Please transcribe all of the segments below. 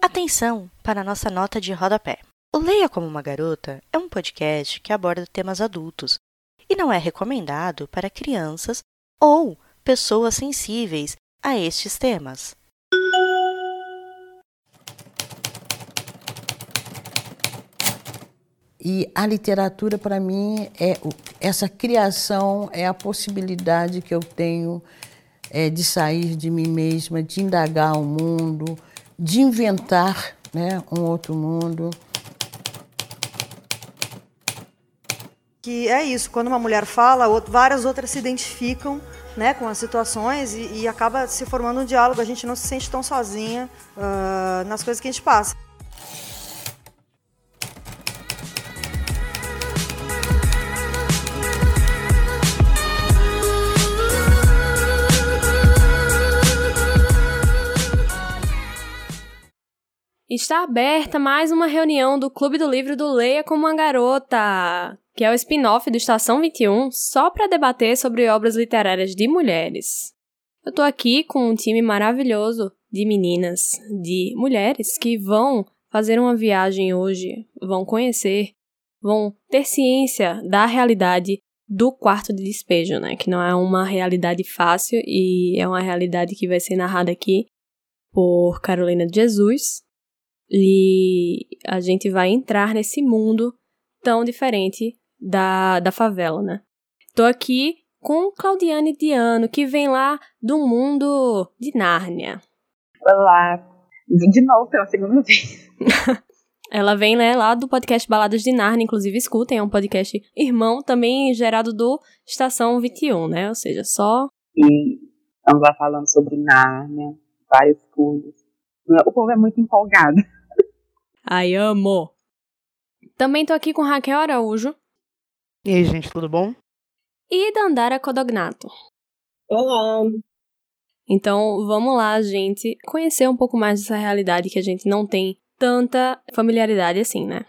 Atenção para a nossa nota de rodapé. O Leia Como uma Garota é um podcast que aborda temas adultos e não é recomendado para crianças ou pessoas sensíveis a estes temas. E a literatura, para mim, é essa criação, é a possibilidade que eu tenho é, de sair de mim mesma, de indagar o mundo, de inventar né, um outro mundo. Que é isso, quando uma mulher fala, várias outras se identificam né, com as situações e, e acaba se formando um diálogo, a gente não se sente tão sozinha uh, nas coisas que a gente passa. Está aberta mais uma reunião do Clube do Livro do Leia como uma Garota, que é o spin-off do Estação 21, só para debater sobre obras literárias de mulheres. Eu tô aqui com um time maravilhoso de meninas, de mulheres que vão fazer uma viagem hoje, vão conhecer, vão ter ciência da realidade do quarto de despejo, né? Que não é uma realidade fácil e é uma realidade que vai ser narrada aqui por Carolina de Jesus, e a gente vai entrar nesse mundo tão diferente da, da favela, né? Tô aqui com Claudiane Diano, que vem lá do mundo de Nárnia. Olá, de novo pela segunda vez. Ela vem né, lá do podcast Baladas de Nárnia, inclusive escutem, é um podcast irmão também gerado do Estação 21, né? Ou seja, só. E estamos lá falando sobre Nárnia, várias coisas. O povo é muito empolgado. Ai, amo! Também tô aqui com Raquel Araújo. E aí, gente, tudo bom? E Dandara Codognato. Olá! Então, vamos lá, gente, conhecer um pouco mais dessa realidade que a gente não tem tanta familiaridade assim, né?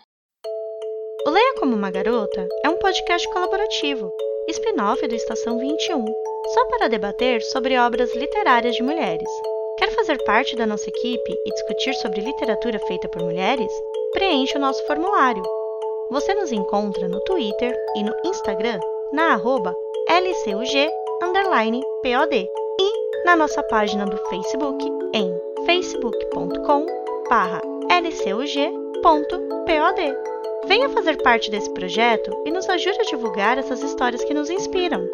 O Leia Como Uma Garota é um podcast colaborativo, spin-off do Estação 21, só para debater sobre obras literárias de mulheres. Fazer parte da nossa equipe e discutir sobre literatura feita por mulheres? Preencha o nosso formulário. Você nos encontra no Twitter e no Instagram na arroba lcug_pod e na nossa página do Facebook em facebook.com lcug.pod. Venha fazer parte desse projeto e nos ajude a divulgar essas histórias que nos inspiram.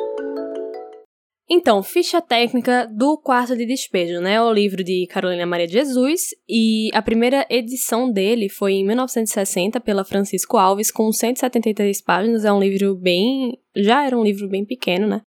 Então, ficha técnica do Quarto de Despejo, né? O livro de Carolina Maria de Jesus. E a primeira edição dele foi em 1960 pela Francisco Alves, com 173 páginas. É um livro bem. Já era um livro bem pequeno, né?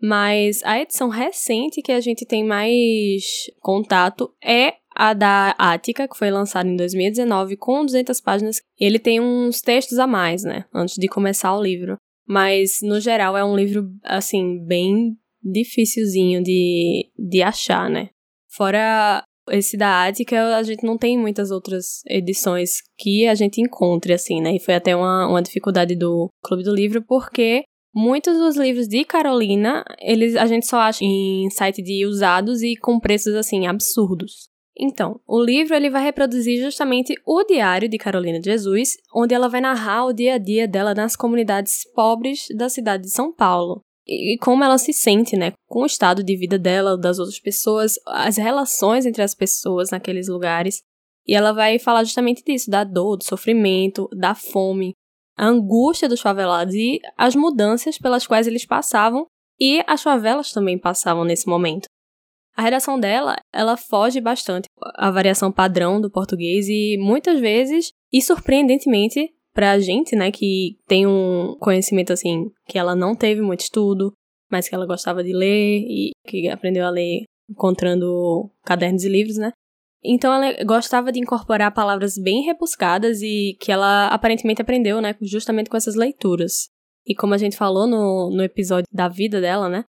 Mas a edição recente que a gente tem mais contato é a da Ática, que foi lançada em 2019 com 200 páginas. Ele tem uns textos a mais, né? Antes de começar o livro. Mas, no geral, é um livro, assim, bem dificilzinho de, de achar, né? Fora esse da Ática, a gente não tem muitas outras edições que a gente encontre, assim, né? E foi até uma, uma dificuldade do Clube do Livro, porque muitos dos livros de Carolina, eles a gente só acha em site de usados e com preços, assim, absurdos. Então, o livro ele vai reproduzir justamente o diário de Carolina de Jesus, onde ela vai narrar o dia a dia dela nas comunidades pobres da cidade de São Paulo e como ela se sente, né, com o estado de vida dela, das outras pessoas, as relações entre as pessoas naqueles lugares. E ela vai falar justamente disso, da dor, do sofrimento, da fome, a angústia dos favelados e as mudanças pelas quais eles passavam e as favelas também passavam nesse momento. A redação dela, ela foge bastante à variação padrão do português e muitas vezes, e surpreendentemente, pra gente, né, que tem um conhecimento assim, que ela não teve muito estudo, mas que ela gostava de ler e que aprendeu a ler encontrando cadernos e livros, né? Então ela gostava de incorporar palavras bem rebuscadas e que ela aparentemente aprendeu, né, justamente com essas leituras. E como a gente falou no, no episódio da vida dela, né,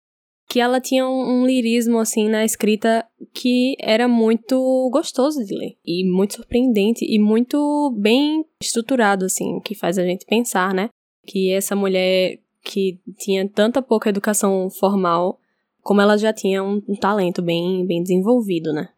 que ela tinha um, um, lirismo, assim, na escrita que era muito gostoso de ler. E muito surpreendente e muito bem estruturado, assim, que faz a gente pensar, né? Que essa mulher que tinha tanta pouca educação formal, como ela já tinha um, um talento bem, bem desenvolvido, né?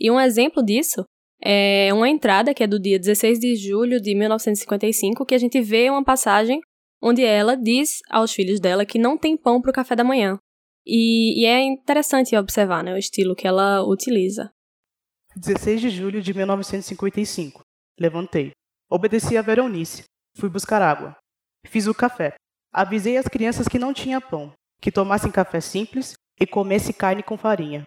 E um exemplo disso é uma entrada que é do dia 16 de julho de 1955, que a gente vê uma passagem onde ela diz aos filhos dela que não tem pão para o café da manhã. E, e, é interessante observar né, o estilo que ela utiliza. 16 de julho de 1955. Levantei. Obedeci a Veronice. Fui buscar água. Fiz o café. Avisei as crianças que não tinha pão, que tomassem café simples e comesse carne com farinha.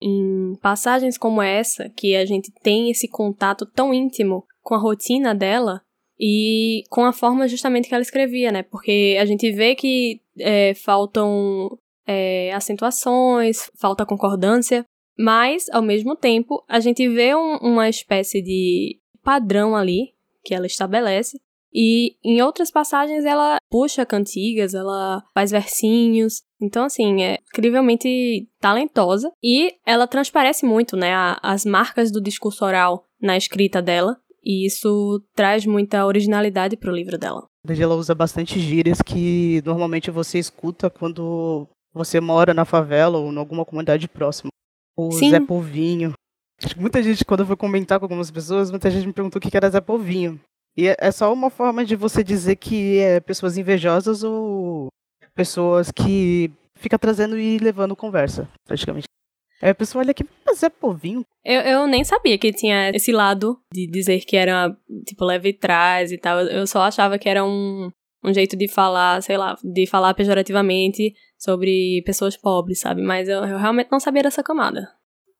Em passagens como essa, que a gente tem esse contato tão íntimo com a rotina dela e com a forma justamente que ela escrevia, né? Porque a gente vê que é, faltam é, acentuações, falta concordância, mas, ao mesmo tempo, a gente vê um, uma espécie de padrão ali que ela estabelece e em outras passagens ela puxa cantigas, ela faz versinhos. Então, assim, é incrivelmente talentosa. E ela transparece muito, né, as marcas do discurso oral na escrita dela. E isso traz muita originalidade pro livro dela. Ela usa bastante gírias que normalmente você escuta quando você mora na favela ou em alguma comunidade próxima. O Sim. Zé Povinho. Muita gente, quando eu fui comentar com algumas pessoas, muita gente me perguntou o que era Zé Povinho. E é, é só uma forma de você dizer que é pessoas invejosas ou pessoas que fica trazendo e levando conversa, praticamente. É, a pessoa olha aqui, mas é povinho. Eu, eu nem sabia que tinha esse lado de dizer que era, tipo, leve trás e tal. Eu só achava que era um, um jeito de falar, sei lá, de falar pejorativamente sobre pessoas pobres, sabe? Mas eu, eu realmente não sabia dessa camada.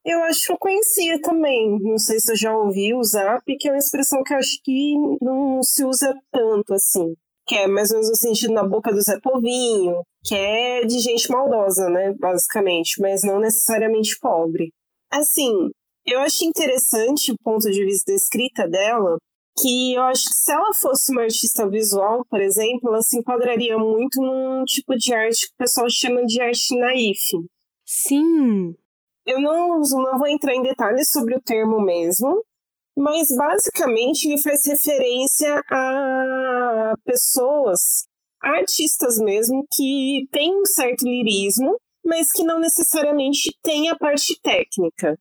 Eu acho que eu conhecia também. Não sei se eu já ouvi o zap, que é uma expressão que eu acho que não se usa tanto assim. Que é mais ou menos o sentido na boca do Zé Povinho, que é de gente maldosa, né? Basicamente, mas não necessariamente pobre. Assim, eu acho interessante o ponto de vista da escrita dela, que eu acho que se ela fosse uma artista visual, por exemplo, ela se enquadraria muito num tipo de arte que o pessoal chama de arte naif. Sim, eu não, não vou entrar em detalhes sobre o termo mesmo, mas basicamente ele faz referência a pessoas, artistas mesmo, que têm um certo lirismo, mas que não necessariamente têm a parte técnica.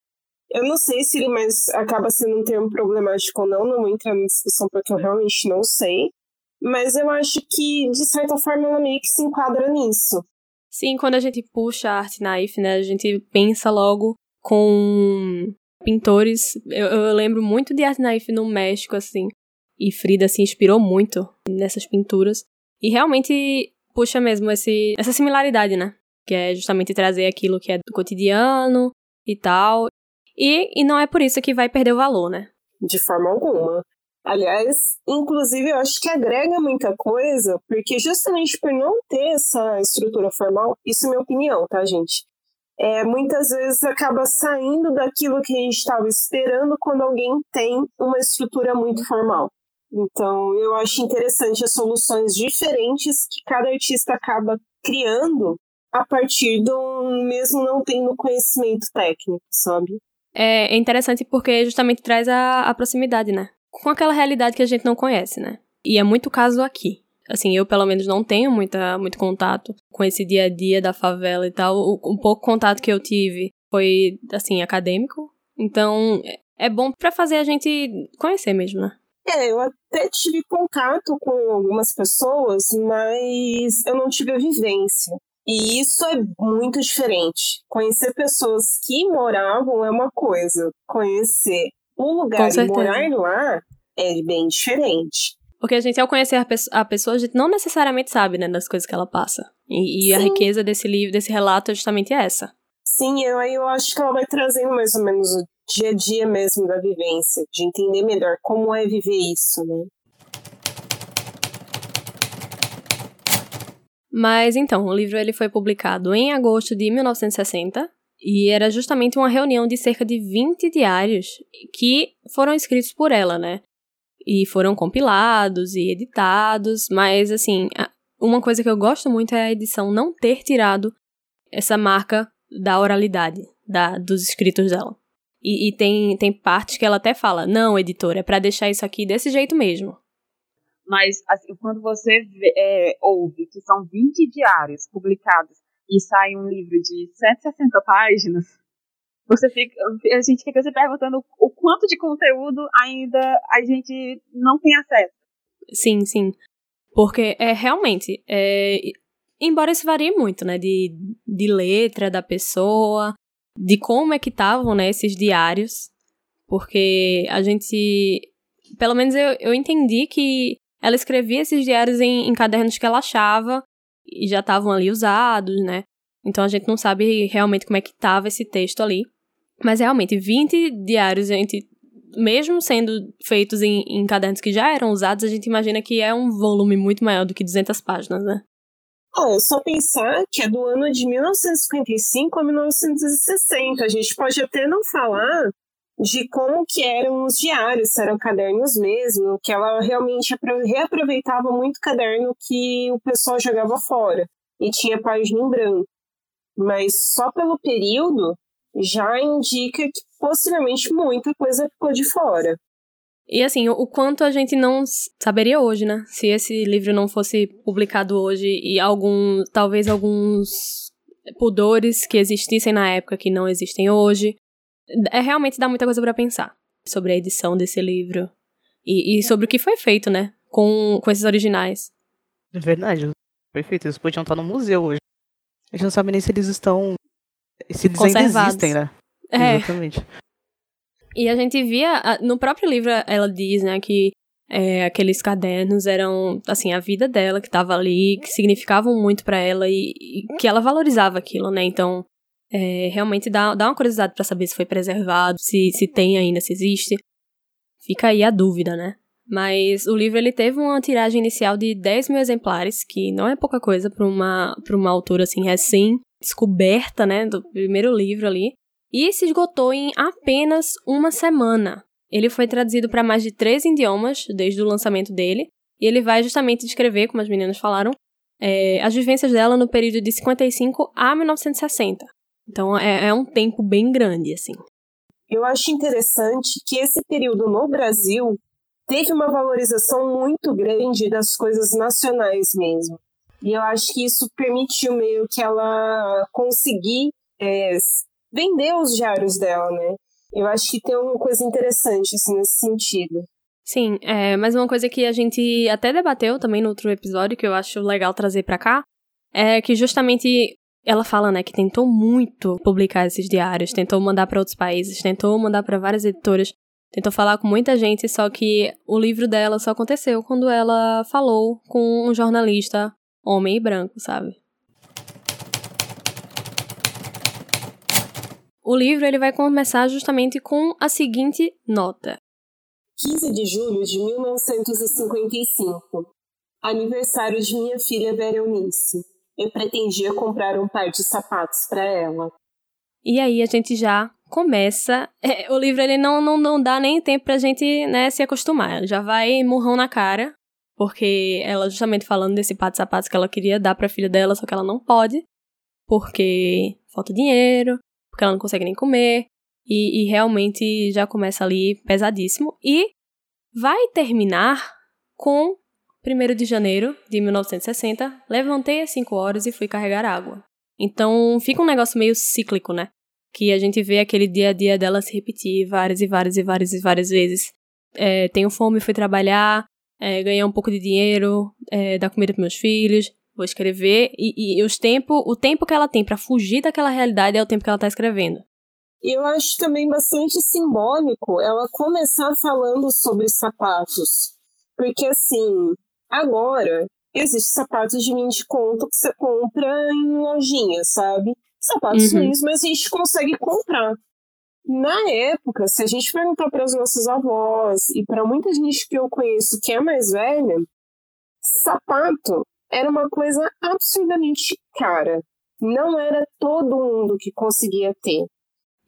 Eu não sei se ele mais acaba sendo um termo problemático ou não, não vou entrar na discussão porque eu realmente não sei. Mas eu acho que, de certa forma, ela meio que se enquadra nisso. Sim, quando a gente puxa a arte naif, né, a gente pensa logo com pintores. Eu, eu lembro muito de arte naif no México, assim. E Frida se inspirou muito nessas pinturas. E realmente puxa mesmo esse, essa similaridade, né? Que é justamente trazer aquilo que é do cotidiano e tal. E, e não é por isso que vai perder o valor, né? De forma alguma. Aliás, inclusive eu acho que agrega muita coisa, porque justamente por não ter essa estrutura formal, isso é minha opinião, tá, gente? É, muitas vezes acaba saindo daquilo que a gente estava esperando quando alguém tem uma estrutura muito formal. Então, eu acho interessante as soluções diferentes que cada artista acaba criando a partir do mesmo não tendo conhecimento técnico, sabe? É, é interessante porque justamente traz a, a proximidade, né? com aquela realidade que a gente não conhece, né? E é muito caso aqui. Assim, eu pelo menos não tenho muita, muito contato com esse dia a dia da favela e tal. O, um pouco contato que eu tive foi, assim, acadêmico. Então, é, é bom para fazer a gente conhecer mesmo, né? É, eu até tive contato com algumas pessoas, mas eu não tive a vivência. E isso é muito diferente. Conhecer pessoas que moravam é uma coisa, conhecer o lugar e morar lá é bem diferente. Porque a gente, ao conhecer a, pe a, pessoa, a gente não necessariamente sabe, né, das coisas que ela passa. E, e a riqueza desse livro, desse relato, é justamente essa. Sim, eu, eu acho que ela vai trazendo mais ou menos o dia a dia mesmo da vivência, de entender melhor como é viver isso, né? Mas então, o livro ele foi publicado em agosto de 1960 e era justamente uma reunião de cerca de 20 diários que foram escritos por ela, né? E foram compilados e editados, mas assim, uma coisa que eu gosto muito é a edição não ter tirado essa marca da oralidade da, dos escritos dela. E, e tem, tem partes que ela até fala: não, editor, é para deixar isso aqui desse jeito mesmo. Mas, assim, quando você vê, é, ouve que são 20 diários publicados e sai um livro de 160 páginas, você fica, a gente fica se perguntando o quanto de conteúdo ainda a gente não tem acesso. Sim, sim. Porque é realmente, é, embora isso varie muito, né, de, de letra da pessoa, de como é que estavam, né, esses diários, porque a gente, pelo menos eu, eu entendi que ela escrevia esses diários em, em cadernos que ela achava e já estavam ali usados, né, então a gente não sabe realmente como é que estava esse texto ali. Mas realmente, 20 diários, gente, mesmo sendo feitos em, em cadernos que já eram usados, a gente imagina que é um volume muito maior do que 200 páginas, né? Oh, é só pensar que é do ano de 1955 a 1960. A gente pode até não falar de como que eram os diários, se eram cadernos mesmo, que ela realmente reaproveitava muito caderno que o pessoal jogava fora e tinha página em branco. Mas só pelo período, já indica que possivelmente muita coisa ficou de fora. E assim, o quanto a gente não saberia hoje, né? Se esse livro não fosse publicado hoje e algum, talvez alguns pudores que existissem na época que não existem hoje. É realmente dá muita coisa para pensar sobre a edição desse livro e, e, sobre o que foi feito, né? Com, com esses originais. É verdade. Perfeito. Eles podiam estar no museu hoje. A gente não sabe nem se eles estão se eles ainda existem, né? É. Exatamente. E a gente via, no próprio livro ela diz, né, que é, aqueles cadernos eram, assim, a vida dela que estava ali, que significavam muito para ela e, e, que ela valorizava aquilo, né? Então, é, realmente dá, dá uma curiosidade para saber se foi preservado, se, se tem ainda, se existe. Fica aí a dúvida, né? Mas o livro ele teve uma tiragem inicial de 10 mil exemplares, que não é pouca coisa para uma, uma autora assim recém descoberta, né, do primeiro livro ali, e se esgotou em apenas uma semana. Ele foi traduzido para mais de três idiomas desde o lançamento dele, e ele vai justamente descrever, como as meninas falaram, é, as vivências dela no período de 55 a 1960. Então é, é um tempo bem grande, assim. Eu acho interessante que esse período no Brasil teve uma valorização muito grande das coisas nacionais mesmo. E eu acho que isso permitiu meio que ela conseguir é, vender os diários dela, né? Eu acho que tem uma coisa interessante assim, nesse sentido. Sim, é, mas uma coisa que a gente até debateu também no outro episódio, que eu acho legal trazer para cá, é que justamente ela fala, né, que tentou muito publicar esses diários, tentou mandar para outros países, tentou mandar para várias editoras, tentou falar com muita gente, só que o livro dela só aconteceu quando ela falou com um jornalista homem e branco, sabe? O livro ele vai começar justamente com a seguinte nota: 15 de julho de 1955. Aniversário de minha filha Berenice. Eu pretendia comprar um par de sapatos para ela. E aí a gente já começa. É, o livro ele não, não, não dá nem tempo pra gente né, se acostumar. Já vai murrão na cara. Porque ela justamente falando desse pato sapatos que ela queria dar pra filha dela, só que ela não pode. Porque falta dinheiro, porque ela não consegue nem comer. E, e realmente já começa ali pesadíssimo. E vai terminar com 1 de janeiro de 1960. Levantei às 5 horas e fui carregar água. Então fica um negócio meio cíclico, né? Que a gente vê aquele dia a dia dela se repetir várias e várias e várias e várias vezes. É, tenho fome, fui trabalhar, é, ganhar um pouco de dinheiro, é, dar comida para meus filhos, vou escrever e, e os tempo, o tempo que ela tem para fugir daquela realidade é o tempo que ela tá escrevendo. E eu acho também bastante simbólico ela começar falando sobre sapatos, porque assim, agora existe sapatos de 20 conto que você compra em lojinha, sabe? Sapatos uhum. ruins, mas a gente consegue comprar. Na época, se a gente perguntar para os nossos avós e para muita gente que eu conheço que é mais velha, sapato era uma coisa absurdamente cara. Não era todo mundo que conseguia ter.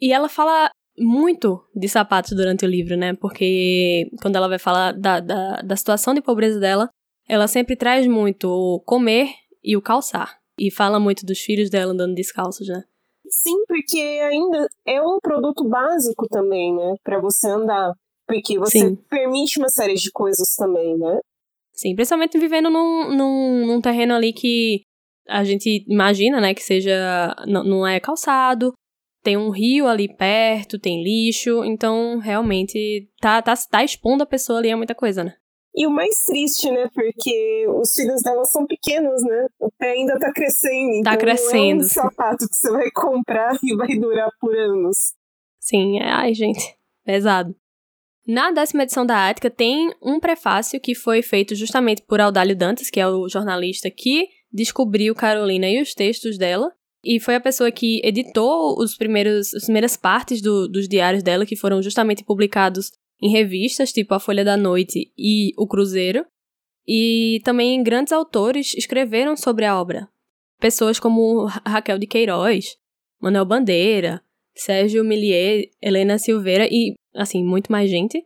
E ela fala muito de sapatos durante o livro, né? Porque quando ela vai falar da, da, da situação de pobreza dela, ela sempre traz muito o comer e o calçar. E fala muito dos filhos dela andando descalços, né? Sim, porque ainda é um produto básico também, né? Para você andar. Porque você Sim. permite uma série de coisas também, né? Sim, principalmente vivendo num, num, num terreno ali que a gente imagina, né, que seja. não, não é calçado, tem um rio ali perto, tem lixo, então realmente tá, tá, tá expondo a pessoa ali a muita coisa, né? E o mais triste, né? Porque os filhos dela são pequenos, né? O pé ainda tá crescendo. Tá então crescendo. Não é um sapato que você vai comprar e vai durar por anos. Sim, é, ai, gente, pesado. Na décima edição da Ática tem um prefácio que foi feito justamente por Audálio Dantas, que é o jornalista que descobriu Carolina e os textos dela. E foi a pessoa que editou os primeiros, as primeiras partes do, dos diários dela, que foram justamente publicados em revistas, tipo A Folha da Noite e O Cruzeiro, e também grandes autores escreveram sobre a obra. Pessoas como Raquel de Queiroz, Manuel Bandeira, Sérgio Millier, Helena Silveira e, assim, muito mais gente.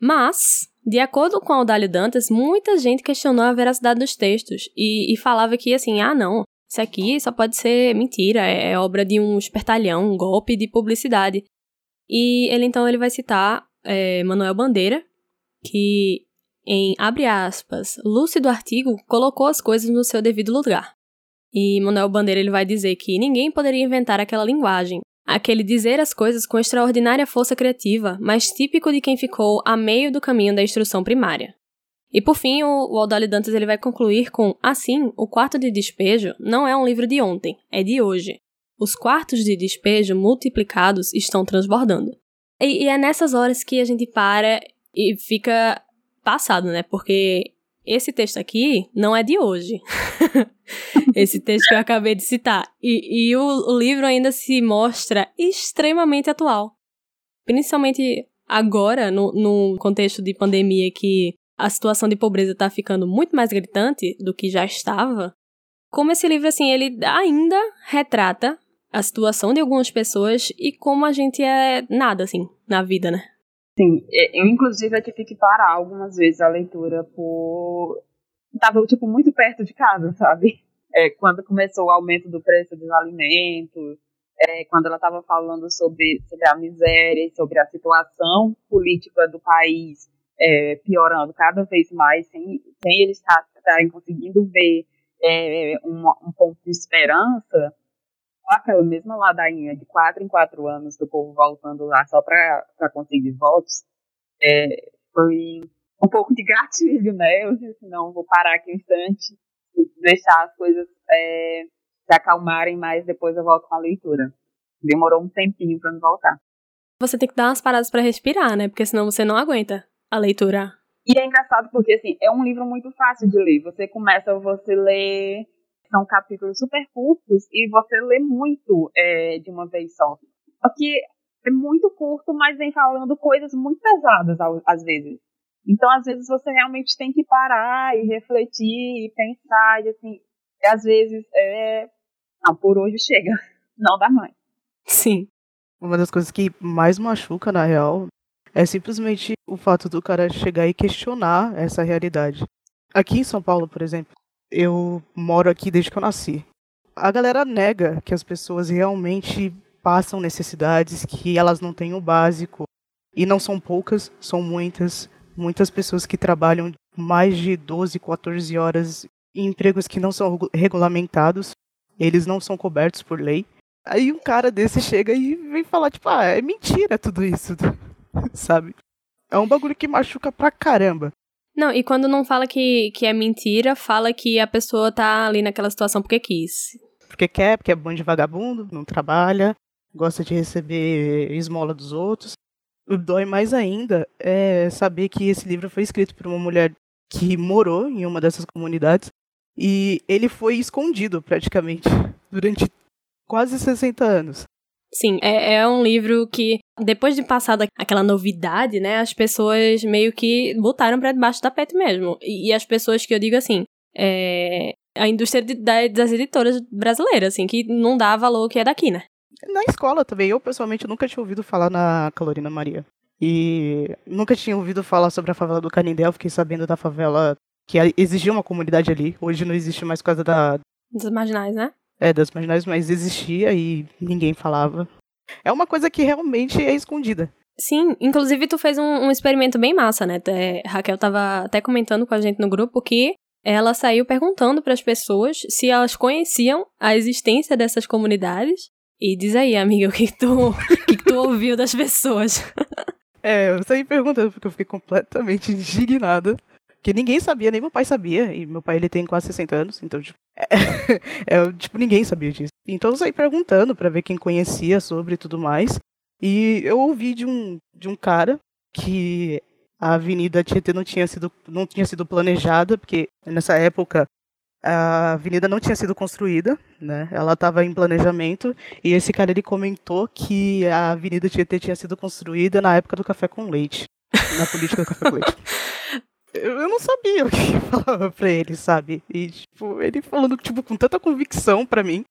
Mas, de acordo com Audálio Dantas, muita gente questionou a veracidade dos textos e, e falava que, assim, ah, não, isso aqui só pode ser mentira, é, é obra de um espertalhão, um golpe de publicidade. E ele, então, ele vai citar é, Manuel Bandeira, que, em abre aspas, lúcido artigo, colocou as coisas no seu devido lugar. E Manuel Bandeira ele vai dizer que ninguém poderia inventar aquela linguagem, aquele dizer as coisas com extraordinária força criativa, mas típico de quem ficou a meio do caminho da instrução primária. E por fim, o, o Aldali Dantas ele vai concluir com: assim, o quarto de despejo não é um livro de ontem, é de hoje. Os quartos de despejo multiplicados estão transbordando. E, e é nessas horas que a gente para e fica passado, né? Porque esse texto aqui não é de hoje. esse texto que eu acabei de citar. E, e o, o, livro ainda se mostra extremamente atual. Principalmente agora, no, no contexto de pandemia, que a situação de pobreza está ficando muito mais gritante do que já estava. Como esse livro, assim, ele ainda retrata a situação de algumas pessoas e como a gente é nada, assim, na vida, né? Sim, eu inclusive tive que parar algumas vezes a leitura por... Tava, tipo, muito perto de casa, sabe? É, quando começou o aumento do preço dos alimentos, é, quando ela estava falando sobre, sobre a miséria e sobre a situação política do país é, piorando cada vez mais, sem, sem eles estarem conseguindo ver é, um, um ponto de esperança, aquela mesma ladainha de quatro em quatro anos do povo voltando lá só para conseguir votos, é, foi um pouco de gatilho, né? Eu disse, não, vou parar aqui um instante e deixar as coisas é, se acalmarem mais, depois eu volto com a leitura. Demorou um tempinho para me voltar. Você tem que dar umas paradas para respirar, né? Porque senão você não aguenta a leitura. E é engraçado porque, assim, é um livro muito fácil de ler. Você começa, você lê são capítulos super curtos e você lê muito é, de uma vez só. Porque é muito curto, mas vem falando coisas muito pesadas às vezes. Então, às vezes, você realmente tem que parar e refletir e pensar, e assim, e às vezes é. Não, por hoje chega. Não dá mais. Sim. Uma das coisas que mais machuca, na real, é simplesmente o fato do cara chegar e questionar essa realidade. Aqui em São Paulo, por exemplo, eu moro aqui desde que eu nasci. A galera nega que as pessoas realmente passam necessidades, que elas não têm o básico. E não são poucas, são muitas. Muitas pessoas que trabalham mais de 12, 14 horas em empregos que não são regulamentados, eles não são cobertos por lei. Aí um cara desse chega e vem falar, tipo, ah, é mentira tudo isso, sabe? É um bagulho que machuca pra caramba. Não, e quando não fala que, que é mentira, fala que a pessoa tá ali naquela situação porque quis. Porque quer, porque é bom de vagabundo, não trabalha, gosta de receber esmola dos outros. O dói mais ainda é saber que esse livro foi escrito por uma mulher que morou em uma dessas comunidades e ele foi escondido praticamente durante quase 60 anos. Sim, é, é um livro que, depois de passar aquela novidade, né, as pessoas meio que botaram para debaixo do tapete mesmo. E, e, as pessoas que eu digo assim, é, a indústria de, da, das editoras brasileiras, assim, que não dá valor que é daqui, né? Na escola também, eu pessoalmente nunca tinha ouvido falar na Calorina Maria. E nunca tinha ouvido falar sobre a favela do Canindé, eu fiquei sabendo da favela que existia uma comunidade ali. Hoje não existe mais por causa da. Dos marginais, né? É, das marginais, mas existia e ninguém falava. É uma coisa que realmente é escondida. Sim, inclusive tu fez um, um experimento bem massa, né? É, Raquel tava até comentando com a gente no grupo que ela saiu perguntando para as pessoas se elas conheciam a existência dessas comunidades E diz aí, amiga, o que, tu, o que tu ouviu das pessoas? É, eu saí perguntando porque eu fiquei completamente indignada. Que ninguém sabia, nem meu pai sabia. E meu pai ele tem quase 60 anos, então, tipo, é, é, tipo ninguém sabia disso. Então eu saí perguntando para ver quem conhecia sobre tudo mais. E eu ouvi de um, de um cara que a Avenida Tietê não tinha sido, não tinha sido planejada, porque nessa época a avenida não tinha sido construída, né? Ela estava em planejamento e esse cara ele comentou que a Avenida Tietê tinha sido construída na época do café com leite, na política do café com leite. Eu não sabia o que falava pra ele, sabe? E, tipo, ele falando, tipo, com tanta convicção pra mim.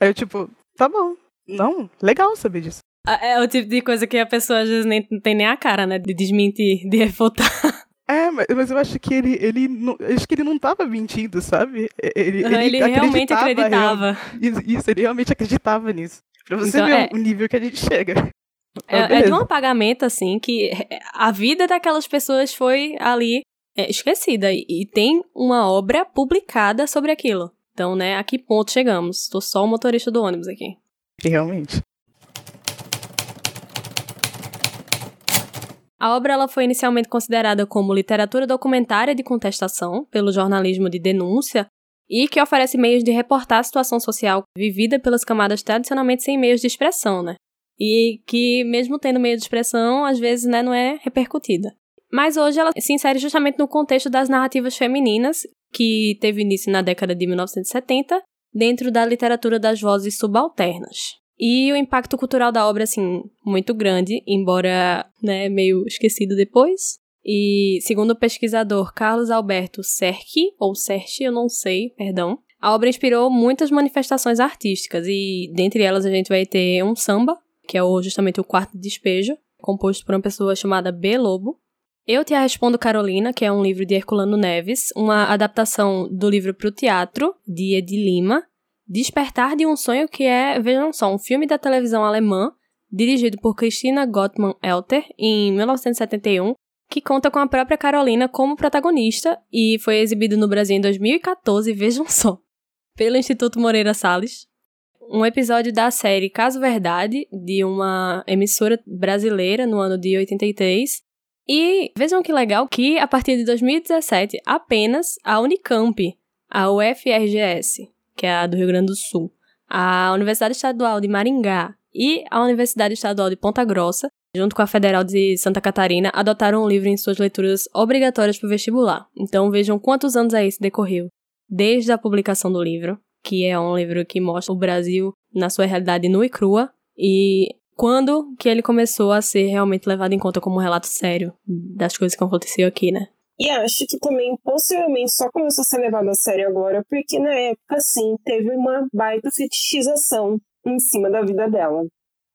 Aí eu, tipo, tá bom. Não, legal saber disso. É o tipo de coisa que a pessoa às vezes nem tem nem a cara, né? De desmentir, de refutar. É, mas, mas eu acho que ele, ele não, acho que ele não tava mentindo, sabe? Ele, ele, ele realmente acreditava. Real, isso, ele realmente acreditava nisso. Pra você então, ver é, o nível que a gente chega. É, é, de um apagamento, assim, que a vida daquelas pessoas foi ali é, esquecida. E, tem uma obra publicada sobre aquilo. Então, né, a que ponto chegamos? Tô só o motorista do ônibus aqui. Realmente. A obra ela foi inicialmente considerada como literatura documentária de contestação pelo jornalismo de denúncia e que oferece meios de reportar a situação social vivida pelas camadas tradicionalmente sem meios de expressão, né? E que, mesmo tendo meio de expressão, às vezes né, não é repercutida. Mas hoje ela se insere justamente no contexto das narrativas femininas, que teve início na década de 1970, dentro da literatura das vozes subalternas. E o impacto cultural da obra, assim, muito grande, embora, né, meio esquecido depois. E, segundo o pesquisador Carlos Alberto Serchi, ou Serchi, eu não sei, perdão, a obra inspirou muitas manifestações artísticas, e dentre elas a gente vai ter um samba, que é o, justamente o quarto despejo, composto por uma pessoa chamada B. Lobo. Eu Te Respondo Carolina, que é um livro de Herculano Neves, uma adaptação do livro para o teatro, de Edi Lima, Despertar de um Sonho, que é, vejam só, um filme da televisão alemã, dirigido por Christina Gottman-Elter, em 1971, que conta com a própria Carolina como protagonista e foi exibido no Brasil em 2014, vejam só, pelo Instituto Moreira Salles. Um episódio da série Caso Verdade, de uma emissora brasileira no ano de 83. E vejam que legal que, a partir de 2017, apenas a Unicamp, a UFRGS, que é a do Rio Grande do Sul, a Universidade Estadual de Maringá e a Universidade Estadual de Ponta Grossa, junto com a Federal de Santa Catarina, adotaram o livro em suas leituras obrigatórias para o vestibular. Então vejam quantos anos aí se decorreu desde a publicação do livro, que é um livro que mostra o Brasil na sua realidade nua e crua, e quando que ele começou a ser realmente levado em conta como um relato sério das coisas que aconteceu aqui, né? E acho que também possivelmente só começou a ser levado a sério agora, porque na época, sim, teve uma baita fetichização em cima da vida dela.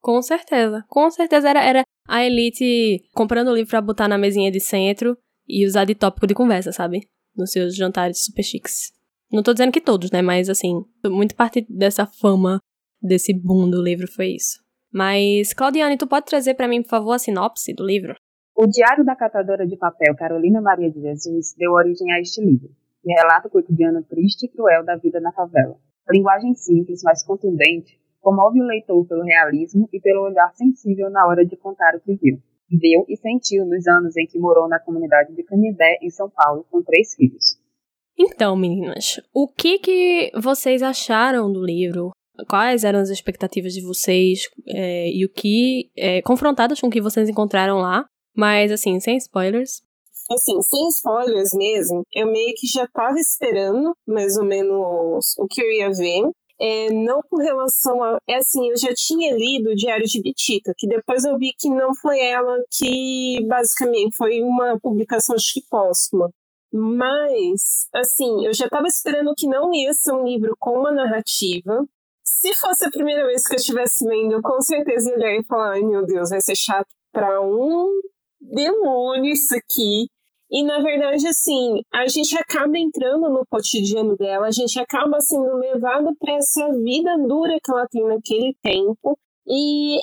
Com certeza. Com certeza era, era a elite comprando o livro pra botar na mesinha de centro e usar de tópico de conversa, sabe? Nos seus jantares super chiques. Não tô dizendo que todos, né? Mas assim, muito parte dessa fama, desse boom do livro foi isso. Mas, Claudiane, tu pode trazer para mim, por favor, a sinopse do livro? O Diário da Catadora de Papel Carolina Maria de Jesus deu origem a este livro, que relata o cotidiano triste e cruel da vida na favela. A linguagem simples, mas contundente, comove o leitor pelo realismo e pelo olhar sensível na hora de contar o que viu, viveu e sentiu nos anos em que morou na comunidade de Canidé, em São Paulo, com três filhos. Então, meninas, o que, que vocês acharam do livro? Quais eram as expectativas de vocês é, e o que, é, confrontadas com o que vocês encontraram lá, mas, assim, sem spoilers. Assim, sem spoilers mesmo, eu meio que já tava esperando mais ou menos o que eu ia ver. É, não com relação a. É assim, eu já tinha lido o Diário de Bitita, que depois eu vi que não foi ela que basicamente foi uma publicação acho que póstuma. Mas, assim, eu já estava esperando que não ia ser um livro com uma narrativa. Se fosse a primeira vez que eu estivesse lendo, eu com certeza ia olhar falar: ai meu Deus, vai ser chato para um demônio isso aqui. E na verdade, assim, a gente acaba entrando no cotidiano dela, a gente acaba sendo levado para essa vida dura que ela tem naquele tempo. E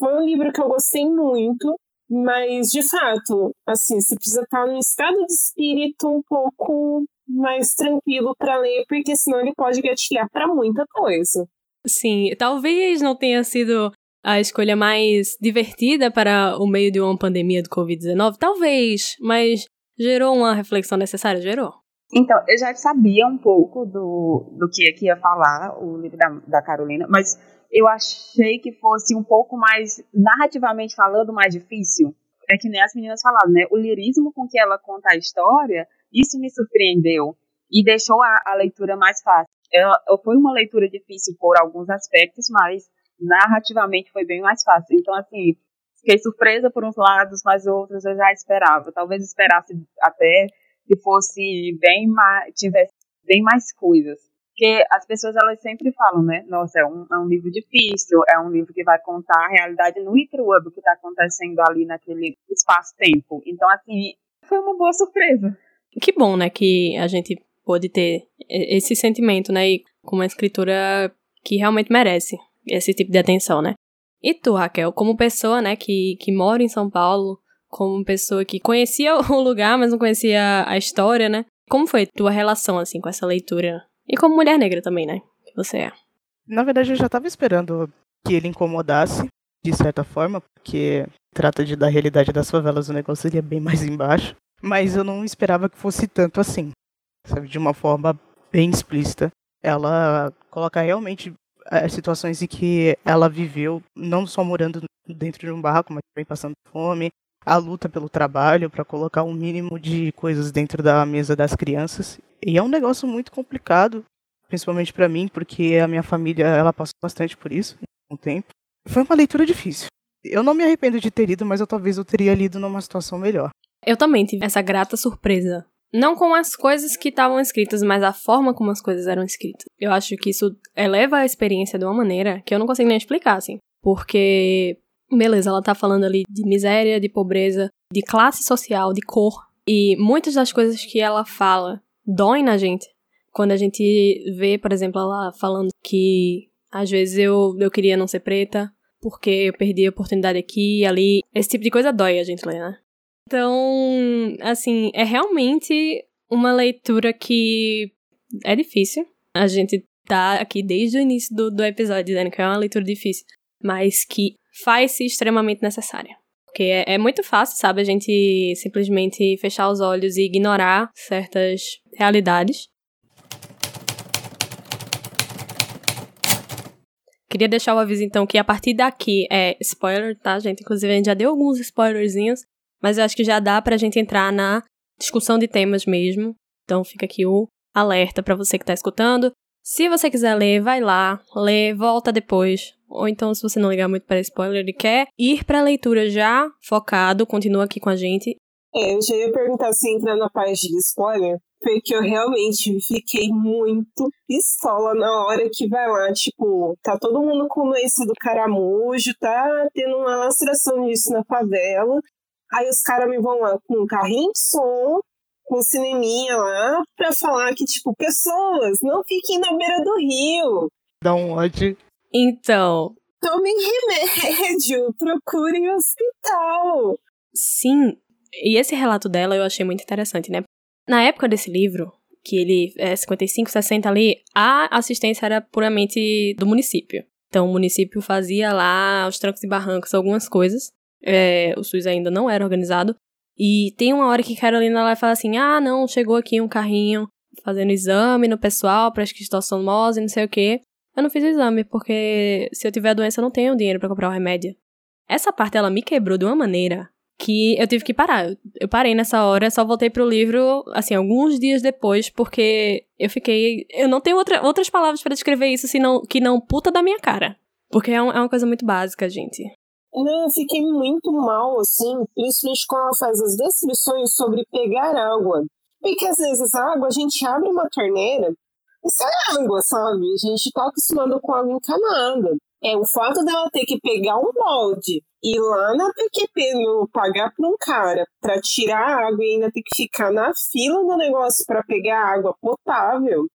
foi um livro que eu gostei muito, mas de fato, assim, você precisa estar num estado de espírito um pouco mais tranquilo para ler, porque senão ele pode gatilhar para muita coisa. Sim, talvez não tenha sido a escolha mais divertida para o meio de uma pandemia do Covid-19, talvez, mas gerou uma reflexão necessária? Gerou. Então, eu já sabia um pouco do, do que, ia falar o livro da, da Carolina, mas eu achei que fosse um pouco mais, narrativamente falando, mais difícil. É que nem as meninas falaram, né? O lirismo com que ela conta a história, isso me surpreendeu e deixou a, a leitura mais fácil. Ela, foi uma leitura difícil por alguns aspectos, mas narrativamente foi bem mais fácil. Então, assim, fiquei surpresa por uns lados, mas outros eu já esperava. Talvez esperasse até que fosse bem mais, tivesse bem mais coisas. Porque as pessoas elas sempre falam, né? Nossa, é um, é um livro difícil, é um livro que vai contar a realidade no e crua do que está acontecendo ali naquele espaço-tempo. Então, assim, foi uma boa surpresa. Que bom, né? Que a gente pôde ter esse sentimento, né? E com uma escritora que realmente merece esse tipo de atenção, né? E tu, Raquel, como pessoa, né, que, que mora em São Paulo, como pessoa que conhecia o lugar, mas não conhecia a história, né? Como foi tua relação, assim, com essa leitura e como mulher negra também, né? Que você é. Na verdade, eu já estava esperando que ele incomodasse, de certa forma, porque trata de da realidade das favelas, o negócio seria bem mais embaixo. Mas eu não esperava que fosse tanto assim, sabe? De uma forma bem explícita. Ela coloca realmente as eh, situações em que ela viveu, não só morando dentro de um barraco, mas também passando fome, a luta pelo trabalho para colocar um mínimo de coisas dentro da mesa das crianças e é um negócio muito complicado, principalmente para mim, porque a minha família ela passou bastante por isso um tempo. Foi uma leitura difícil. Eu não me arrependo de ter lido, mas eu talvez eu teria lido numa situação melhor. Eu também tive essa grata surpresa. Não com as coisas que estavam escritas, mas a forma como as coisas eram escritas. Eu acho que isso eleva a experiência de uma maneira que eu não consigo nem explicar, assim. Porque, beleza, ela tá falando ali de miséria, de pobreza, de classe social, de cor. E muitas das coisas que ela fala dói na gente. Quando a gente vê, por exemplo, ela falando que às vezes eu, eu queria não ser preta, porque eu perdi a oportunidade aqui e ali. Esse tipo de coisa dói a gente ler, né? Então, assim, é realmente uma leitura que é difícil. A gente tá aqui desde o início do, do episódio dizendo que é uma leitura difícil, mas que faz-se extremamente necessária. Porque é, é, muito fácil, sabe, a gente simplesmente fechar os olhos e ignorar certas realidades. Queria deixar o aviso, então, que a partir daqui é spoiler, tá, gente? Inclusive, a gente já deu alguns spoilerzinhos, mas eu acho que já dá pra gente entrar na discussão de temas mesmo. Então, fica aqui o alerta para você que tá escutando. Se você quiser ler, vai lá, lê, volta depois. Ou então, se você não ligar muito para spoiler e quer ir pra leitura já focado, continua aqui com a gente. É, eu já ia perguntar se entrar na parte de spoiler, porque eu realmente fiquei muito pistola na hora que vai lá, tipo, tá todo mundo com esse do caramujo, tá tendo uma lastração disso na favela. Aí os caras me vão lá com um carrinho de som, com um cineminha lá, pra falar que, tipo, pessoas, não fiquem na beira do rio. Dá um ódio. Então. Tomem remédio, procurem hospital. Sim, e esse relato dela eu achei muito interessante, né? Na época desse livro, que ele é 55, 60 ali, a assistência era puramente do município. Então o município fazia lá aos trancos e barrancos algumas coisas. É, o SUS ainda não era organizado. E tem uma hora que Carolina lá fala assim: ah, não, chegou aqui um carrinho fazendo exame no pessoal para esquistossomose, não sei o quê. Eu não fiz o exame, porque se eu tiver doença eu não tenho dinheiro para comprar o remédio. Essa parte ela me quebrou de uma maneira que eu tive que parar. Eu parei nessa hora, só voltei pro livro, assim, alguns dias depois, porque eu fiquei. Eu não tenho outra, outras palavras para descrever isso senão, que não puta da minha cara. Porque é, um, é uma coisa muito básica, gente. Não, eu fiquei muito mal, assim, principalmente quando ela faz as descrições sobre pegar água. Porque às vezes a água, a gente abre uma torneira, isso é água, sabe? A gente tá acostumado com água encanada. É o fato dela ter que pegar um molde ir lá na PQP, no, pagar para um cara para tirar água e ainda ter que ficar na fila do negócio para pegar água potável,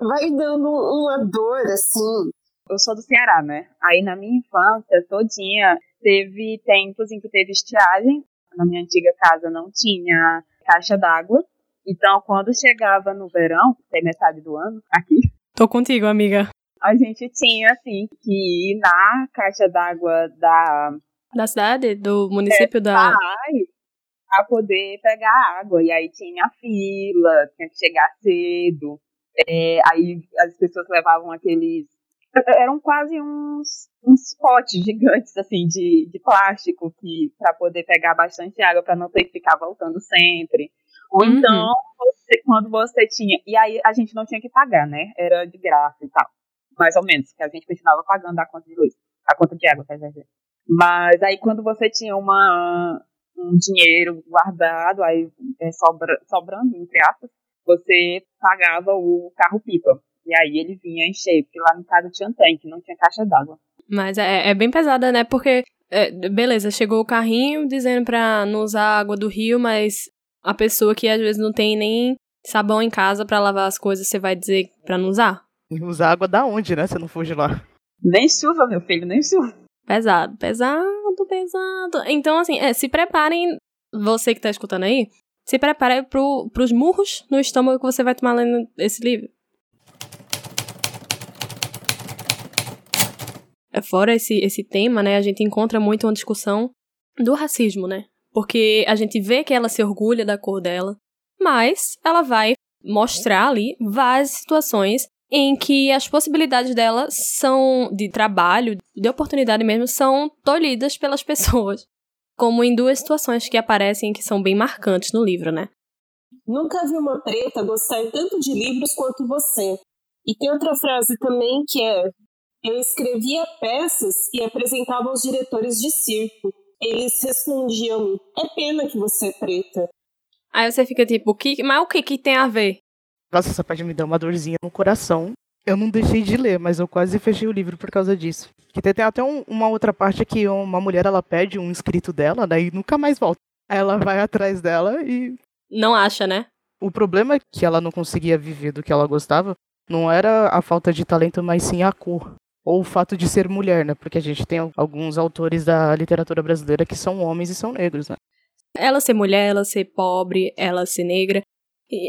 vai dando uma dor assim. Eu sou do Ceará, né? Aí na minha infância todinha teve tempos em que teve estiagem. Na minha antiga casa não tinha caixa d'água. Então, quando chegava no verão, tem metade do ano aqui. Tô contigo, amiga a gente tinha, assim, que ir na caixa d'água da... Da cidade? Do município é, da... a poder pegar água. E aí tinha fila, tinha que chegar cedo. É, aí as pessoas levavam aqueles eram quase uns, uns potes gigantes assim de, de plástico que para poder pegar bastante água para não ter que ficar voltando sempre. Ou uhum. então, você, quando você tinha. E aí a gente não tinha que pagar, né? Era de graça e tal. Mais ou menos, que a gente continuava pagando a conta de luz. A conta de água, quer dizer. Mas aí quando você tinha uma, um dinheiro guardado, aí é, sobra, sobrando, entre aspas, você pagava o carro-pipa. E aí ele vinha encher, porque lá no caso tinha tanque, não tinha caixa d'água. Mas é, é bem pesada, né? Porque, é, beleza, chegou o carrinho dizendo pra não usar água do rio, mas a pessoa que às vezes não tem nem sabão em casa para lavar as coisas, você vai dizer pra não usar? Usar água da onde, né? Se não de lá. Nem chuva, meu filho, nem chuva. Pesado, pesado, pesado. Então, assim, é, se preparem, você que tá escutando aí, se prepare pro, pros murros no estômago que você vai tomar lendo esse livro. Fora esse, esse tema, né, a gente encontra muito uma discussão do racismo, né? Porque a gente vê que ela se orgulha da cor dela, mas ela vai mostrar ali várias situações em que as possibilidades dela são de trabalho, de oportunidade mesmo, são tolhidas pelas pessoas. Como em duas situações que aparecem que são bem marcantes no livro, né? Nunca vi uma preta gostar tanto de livros quanto você. E tem outra frase também que é: Eu escrevia peças e apresentava aos diretores de circo. Eles respondiam: É pena que você é preta. Aí você fica tipo: que, Mas o que, que tem a ver? Nossa, essa parte me deu uma dorzinha no coração. Eu não deixei de ler, mas eu quase fechei o livro por causa disso. Que tem, tem até um, uma outra parte que uma mulher ela pede um inscrito dela, daí nunca mais volta. Aí ela vai atrás dela e. Não acha, né? O problema é que ela não conseguia viver do que ela gostava não era a falta de talento, mas sim a cor. Ou o fato de ser mulher, né? Porque a gente tem alguns autores da literatura brasileira que são homens e são negros, né? Ela ser mulher, ela ser pobre, ela ser negra.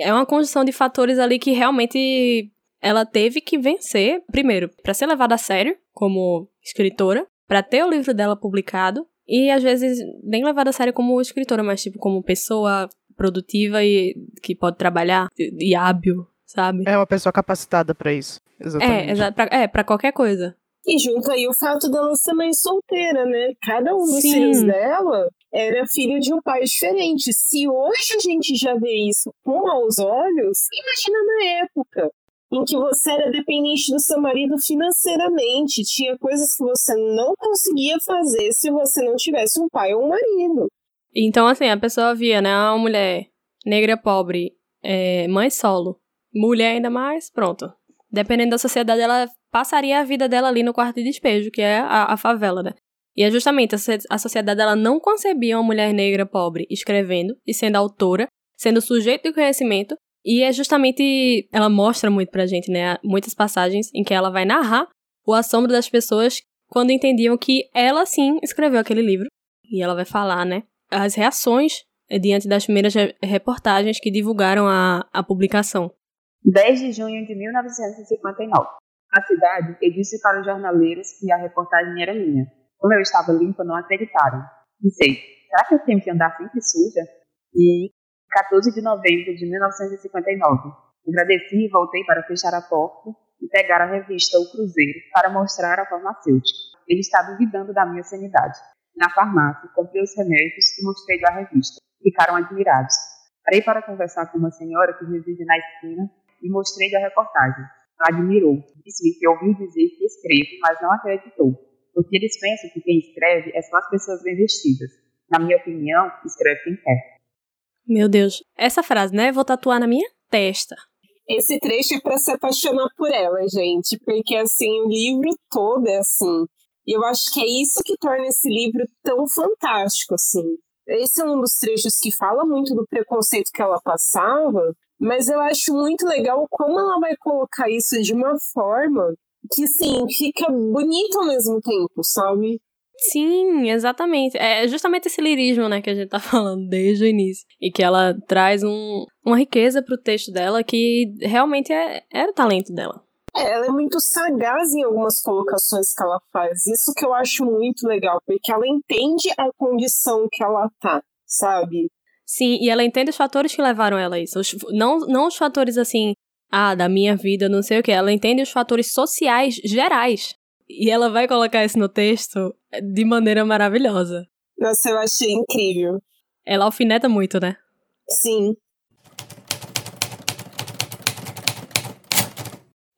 É uma conjunção de fatores ali que realmente ela teve que vencer, primeiro, para ser levada a sério como escritora, para ter o livro dela publicado, e às vezes nem levada a sério como escritora, mas tipo como pessoa produtiva e que pode trabalhar e hábil, sabe? É uma pessoa capacitada para isso. Exatamente. É, exa pra, é, pra qualquer coisa. E junto aí o fato dela ser mãe solteira, né? Cada um dos Sim. filhos dela era filho de um pai diferente. Se hoje a gente já vê isso com maus olhos, imagina na época em que você era dependente do seu marido financeiramente. Tinha coisas que você não conseguia fazer se você não tivesse um pai ou um marido. Então, assim, a pessoa via, né? Uma mulher negra pobre, é, mãe solo, mulher ainda mais, pronto. Dependendo da sociedade, ela passaria a vida dela ali no quarto de despejo, que é a, a favela, né? E é justamente a, sociedade ela não concebia uma mulher negra pobre escrevendo e sendo autora, sendo sujeito de conhecimento, e é justamente ela mostra muito pra gente, né, muitas passagens em que ela vai narrar o assombro das pessoas quando entendiam que ela sim escreveu aquele livro. E ela vai falar, né, as reações diante das primeiras reportagens que divulgaram a, a publicação. 10 de junho de 1959. A cidade, eu disse para os jornaleiros que a reportagem era minha. Como eu estava limpa, não acreditaram. Pensei, será que eu tenho que andar sempre suja? E 14 de novembro de 1959. Agradeci e voltei para fechar a porta e pegar a revista O Cruzeiro para mostrar ao farmacêutico. Ele estava duvidando da minha sanidade. Na farmácia, comprei os remédios e mostrei a revista. Ficaram admirados. Parei para conversar com uma senhora que reside na esquina e mostrei a reportagem. Ela admirou. Disse que ouviu dizer que escrevo, mas não acreditou, porque eles pensam que quem escreve é só as pessoas bem vestidas. Na minha opinião, escreve quem quer. Meu Deus. Essa frase, né? Vou tatuar na minha testa. Esse trecho é para se apaixonar por ela, gente, porque assim, o livro todo é assim. E eu acho que é isso que torna esse livro tão fantástico, assim. Esse é um dos trechos que fala muito do preconceito que ela passava, mas eu acho muito legal como ela vai colocar isso de uma forma que, sim, fica bonito ao mesmo tempo, sabe? Sim, exatamente. É justamente esse lirismo, né, que a gente tá falando desde o início. E que ela traz um, uma riqueza pro texto dela que realmente é, é o talento dela. É, ela é muito sagaz em algumas colocações que ela faz. Isso que eu acho muito legal, porque ela entende a condição que ela tá, sabe? Sim, e ela entende os fatores que levaram ela a isso. Os, não, não os fatores assim, ah, da minha vida, não sei o que. Ela entende os fatores sociais gerais. E ela vai colocar isso no texto de maneira maravilhosa. Nossa, eu achei incrível. Ela alfineta muito, né? Sim.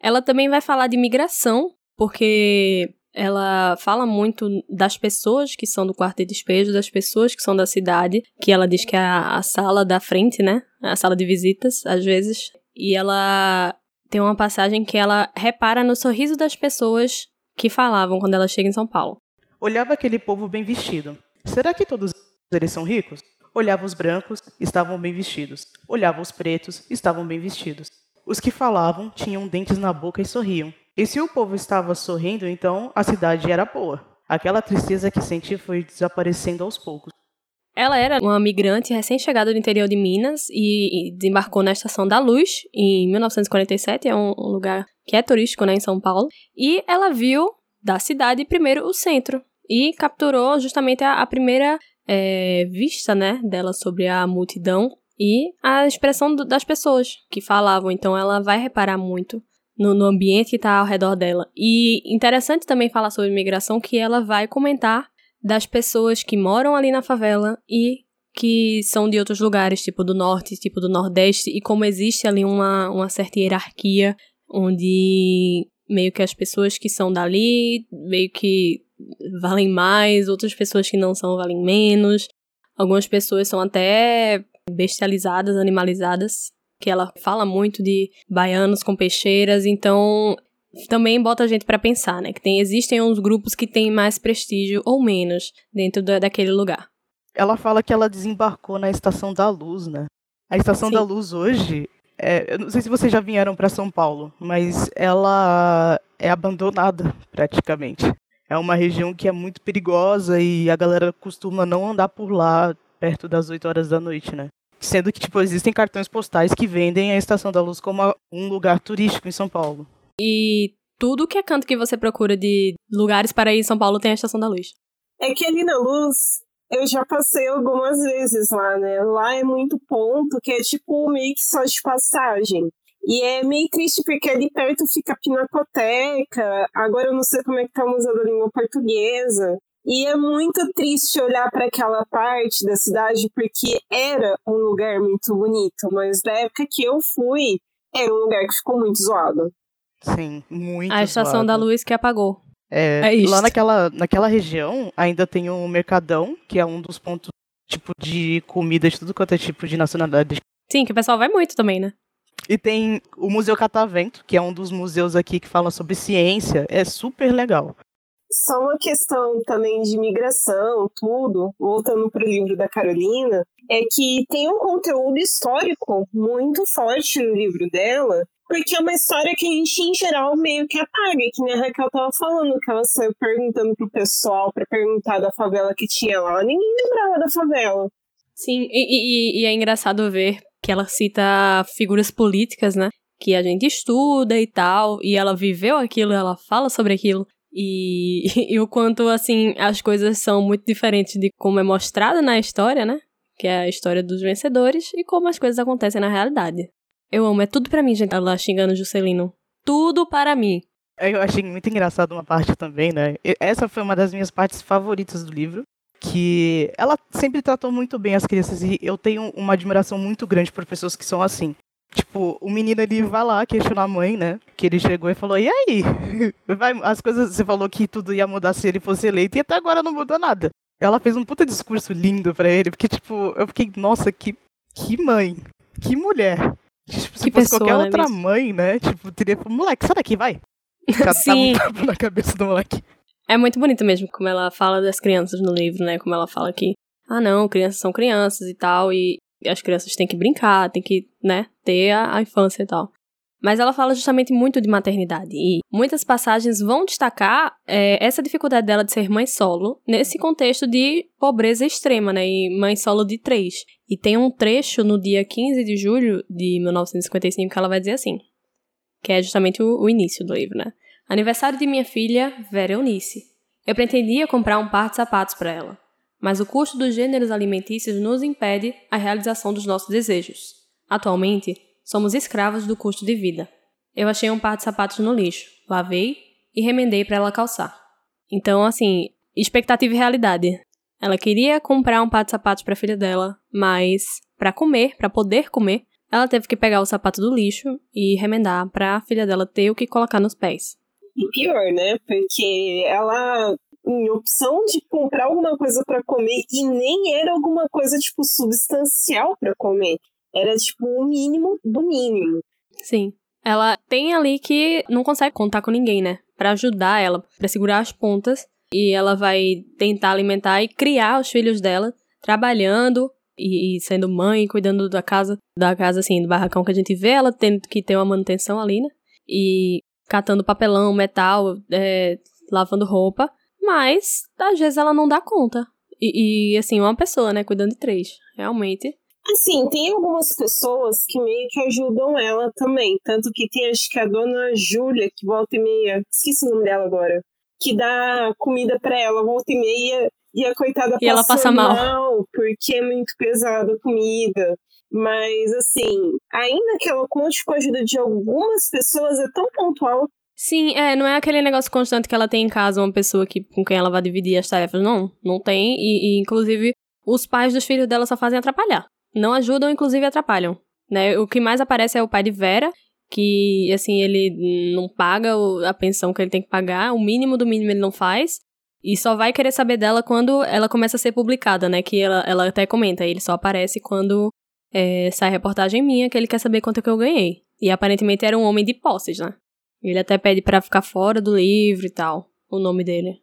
Ela também vai falar de migração, porque ela fala muito das pessoas que são do quarto de despejo, das pessoas que são da cidade, que ela diz que é a, a sala da frente, né? A sala de visitas, às vezes. E ela tem uma passagem que ela repara no sorriso das pessoas que falavam quando ela chega em São Paulo. Olhava aquele povo bem vestido. Será que todos eles são ricos? Olhava os brancos, estavam bem vestidos. Olhava os pretos, estavam bem vestidos. Os que falavam tinham dentes na boca e sorriam. E se o povo estava sorrindo, então a cidade era boa. Aquela tristeza que senti foi desaparecendo aos poucos. Ela era uma migrante recém-chegada do interior de Minas e, desembarcou na Estação da Luz em 1947, é um, lugar que é turístico né, em São Paulo. E ela viu da cidade primeiro o centro e capturou justamente a, a primeira é, vista né, dela sobre a multidão e a expressão do, das pessoas que falavam. Então ela vai reparar muito no, no ambiente que está ao redor dela. E interessante também falar sobre imigração que ela vai comentar das pessoas que moram ali na favela e que são de outros lugares, tipo do norte, tipo do nordeste, e como existe ali uma, uma certa hierarquia, onde meio que as pessoas que são dali, meio que valem mais, outras pessoas que não são valem menos. Algumas pessoas são até bestializadas, animalizadas, que ela fala muito de baianos com peixeiras, então também bota a gente para pensar, né? Que tem, existem uns grupos que têm mais prestígio ou menos dentro da, daquele lugar. Ela fala que ela desembarcou na Estação da Luz, né? A Estação Sim. da Luz hoje, é, eu não sei se vocês já vieram para São Paulo, mas ela é abandonada praticamente. É uma região que é muito perigosa e a galera costuma não andar por lá perto das 8 horas da noite, né? Sendo que, tipo, existem cartões postais que vendem a Estação da Luz como um lugar turístico em São Paulo. E tudo que é canto que você procura de lugares para ir em São Paulo tem a Estação da Luz. É que ali na Luz, eu já passei algumas vezes lá, né? Lá é muito ponto, que é tipo meio que só de passagem. E é meio triste porque ali perto fica a Pinacoteca, agora eu não sei como é que tá o Museu da Língua Portuguesa. E é muito triste olhar para aquela parte da cidade porque era um lugar muito bonito, mas na época que eu fui, era um lugar que ficou muito zoado. Sim, muito A estação zoado. da luz que apagou. É, é isso. Lá naquela, naquela região ainda tem um mercadão, que é um dos pontos tipo de comida de tudo quanto é tipo de nacionalidade. Sim, que o pessoal vai muito também, né? E tem o Museu Catavento, que é um dos museus aqui que fala sobre ciência. É super legal. Só uma questão também de migração, tudo, voltando para o livro da Carolina, é que tem um conteúdo histórico muito forte no livro dela, porque é uma história que a gente, em geral, meio que apaga, que nem a Raquel tava falando, que ela saiu perguntando pro pessoal para perguntar da favela que tinha lá. Ninguém lembrava da favela. Sim, e, e, e é engraçado ver que ela cita figuras políticas, né? Que a gente estuda e tal, e ela viveu aquilo, ela fala sobre aquilo. E, e o quanto, assim, as coisas são muito diferentes de como é mostrada na história, né? Que é a história dos vencedores e como as coisas acontecem na realidade. Eu amo, é tudo para mim, gente, ela xingando Juscelino. Tudo para mim. Eu achei muito engraçado uma parte também, né? Essa foi uma das minhas partes favoritas do livro, que ela sempre tratou muito bem as crianças e eu tenho uma admiração muito grande por pessoas que são assim. Tipo, o menino ele vai lá questionar a mãe, né? Que ele chegou e falou: E aí? Vai, as coisas. Você falou que tudo ia mudar se ele fosse eleito e até agora não mudou nada. Ela fez um puta discurso lindo para ele, porque, tipo, eu fiquei, nossa, que, que mãe, que mulher. Tipo, se que fosse pessoa, qualquer né, outra mesmo? mãe, né? Tipo, teria falado, moleque, sai daqui, vai. Sim. Um na cabeça do moleque. É muito bonito mesmo como ela fala das crianças no livro, né? Como ela fala que, ah, não, crianças são crianças e tal, e as crianças têm que brincar, têm que, né, ter a, a infância e tal. Mas ela fala justamente muito de maternidade e muitas passagens vão destacar é, essa dificuldade dela de ser mãe solo nesse contexto de pobreza extrema, né? E mãe solo de três. E tem um trecho no dia 15 de julho de 1955 que ela vai dizer assim: que é justamente o, o início do livro, né? Aniversário de minha filha, Vera Eunice. Eu pretendia comprar um par de sapatos para ela, mas o custo dos gêneros alimentícios nos impede a realização dos nossos desejos. Atualmente, somos escravos do custo de vida. Eu achei um par de sapatos no lixo, lavei e remendei para ela calçar. Então, assim, expectativa e realidade. Ela queria comprar um par de sapatos para a filha dela, mas para comer, para poder comer, ela teve que pegar o sapato do lixo e remendar para a filha dela ter o que colocar nos pés. E pior, né? Porque ela, em opção de comprar alguma coisa para comer, e nem era alguma coisa, tipo, substancial para comer. Era, tipo, o mínimo do mínimo. Sim. Ela tem ali que não consegue contar com ninguém, né? Para ajudar ela, para segurar as pontas. E ela vai tentar alimentar e criar os filhos dela, trabalhando e, e sendo mãe, cuidando da casa, da casa, assim, do barracão que a gente vê, ela tendo que ter uma manutenção ali, né? E catando papelão, metal, é, lavando roupa, mas às vezes ela não dá conta. E, e, assim, uma pessoa, né, cuidando de três, realmente. Assim, tem algumas pessoas que meio que ajudam ela também. Tanto que tem, acho que a dona Júlia, que volta e meia, esqueci o nome dela agora, que dá comida para ela, volta e meia, e a coitada e ela passa mal. mal porque é muito pesada a comida. Mas, assim, ainda que ela conte com a ajuda de algumas pessoas, é tão pontual. Sim, é, não é aquele negócio constante que ela tem em casa, uma pessoa que, com quem ela vai dividir as tarefas. Não, não tem. E, e, inclusive, os pais dos filhos dela só fazem atrapalhar. Não ajudam, inclusive atrapalham. Né? O que mais aparece é o pai de Vera, que, assim, ele não paga a pensão que ele tem que pagar, o mínimo do mínimo ele não faz. E só vai querer saber dela quando ela começa a ser publicada, né? Que ela, ela até comenta, ele só aparece quando é, sai reportagem minha que ele quer saber quanto que eu ganhei. E aparentemente era um homem de posses, né? Ele até pede para ficar fora do livro e tal, o nome dele.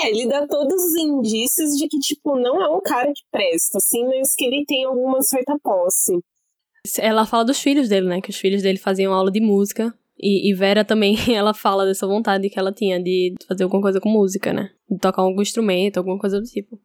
É, ele dá todos os indícios de que, tipo, não é um cara que presta, assim, mas que ele tem alguma certa posse. Ela fala dos filhos dele, né? Que os filhos dele faziam aula de música. E, e, Vera também, ela fala dessa vontade que ela tinha de fazer alguma coisa com música, né? De tocar algum instrumento, alguma coisa do tipo.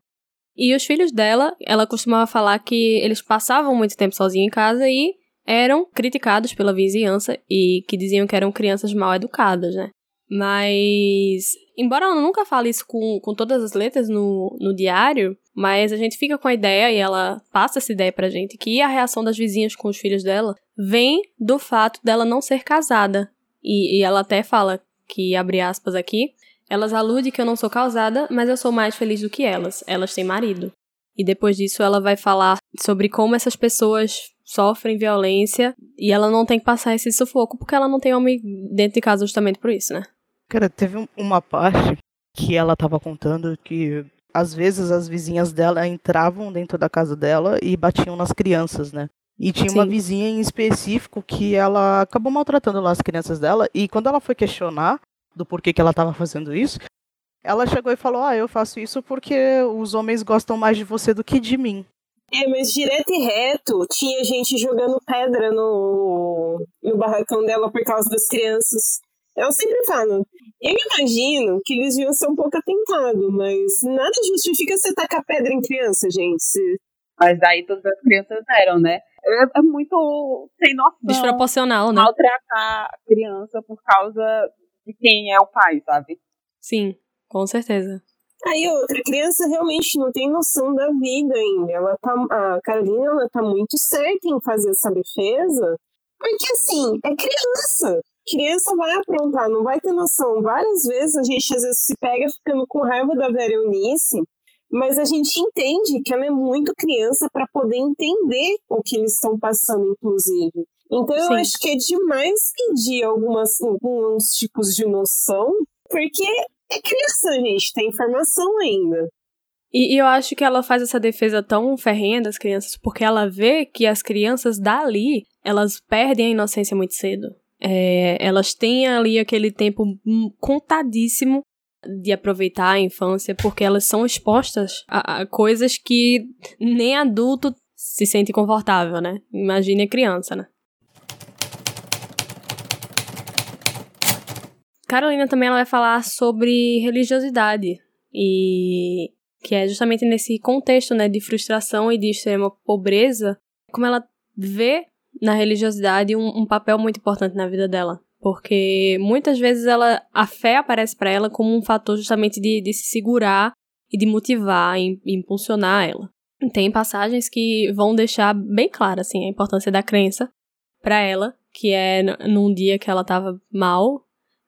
E os filhos dela, ela costumava falar que eles passavam muito tempo sozinhos em casa e eram criticados pela vizinhança e que diziam que eram crianças mal educadas, né? Mas, embora ela nunca fale isso com, com todas as letras no, no diário, mas a gente fica com a ideia e ela passa essa ideia pra gente que a reação das vizinhas com os filhos dela vem do fato dela não ser casada. E, e ela até fala que, abre aspas aqui, elas aludem que eu não sou casada, mas eu sou mais feliz do que elas. Elas têm marido. E depois disso ela vai falar sobre como essas pessoas sofrem violência e ela não tem que passar esse sufoco porque ela não tem homem dentro de casa justamente por isso, né? Cara, teve uma parte que ela tava contando que às vezes as vizinhas dela entravam dentro da casa dela e batiam nas crianças, né? E tinha Sim. uma vizinha em específico que ela acabou maltratando lá as crianças dela e quando ela foi questionar do porquê que ela estava fazendo isso, ela chegou e falou: "Ah, eu faço isso porque os homens gostam mais de você do que de mim". É, mas direto e reto, tinha gente jogando pedra no, no barracão dela por causa das crianças. Eu sempre falo, eu imagino que eles deviam ser um pouco atentados, mas nada justifica você tacar pedra em criança, gente. Mas daí todas as crianças eram, né? É, é muito sem noção. Desproporcional, né? Maltratar a criança por causa de quem é o pai, sabe? Sim, com certeza. Aí outra criança realmente não tem noção da vida ainda. Ela tá, a Carolina ela tá muito certa em fazer essa defesa, porque assim, é criança. Criança vai aprontar, não vai ter noção. Várias vezes a gente às vezes se pega ficando com raiva da Vera Eunice, mas a gente entende que ela é muito criança para poder entender o que eles estão passando, inclusive. Então eu Sim. acho que é demais pedir algumas, alguns tipos de noção, porque é criança, gente, tem informação ainda. E, e, eu acho que ela faz essa defesa tão ferrenha das crianças porque ela vê que as crianças dali, elas perdem a inocência muito cedo. É, elas têm ali aquele tempo contadíssimo de aproveitar a infância porque elas são expostas a, a coisas que nem adulto se sente confortável, né? Imagine a criança, né? Carolina também ela vai falar sobre religiosidade e que é justamente nesse contexto, né, de frustração e de extrema pobreza, como ela vê na religiosidade um, um papel muito importante na vida dela, Porque muitas vezes ela, a fé aparece para ela como um fator justamente de, de se segurar e de motivar e impulsionar ela. Tem passagens que vão deixar bem clara assim a importância da crença para ela, que é num dia que ela estava mal,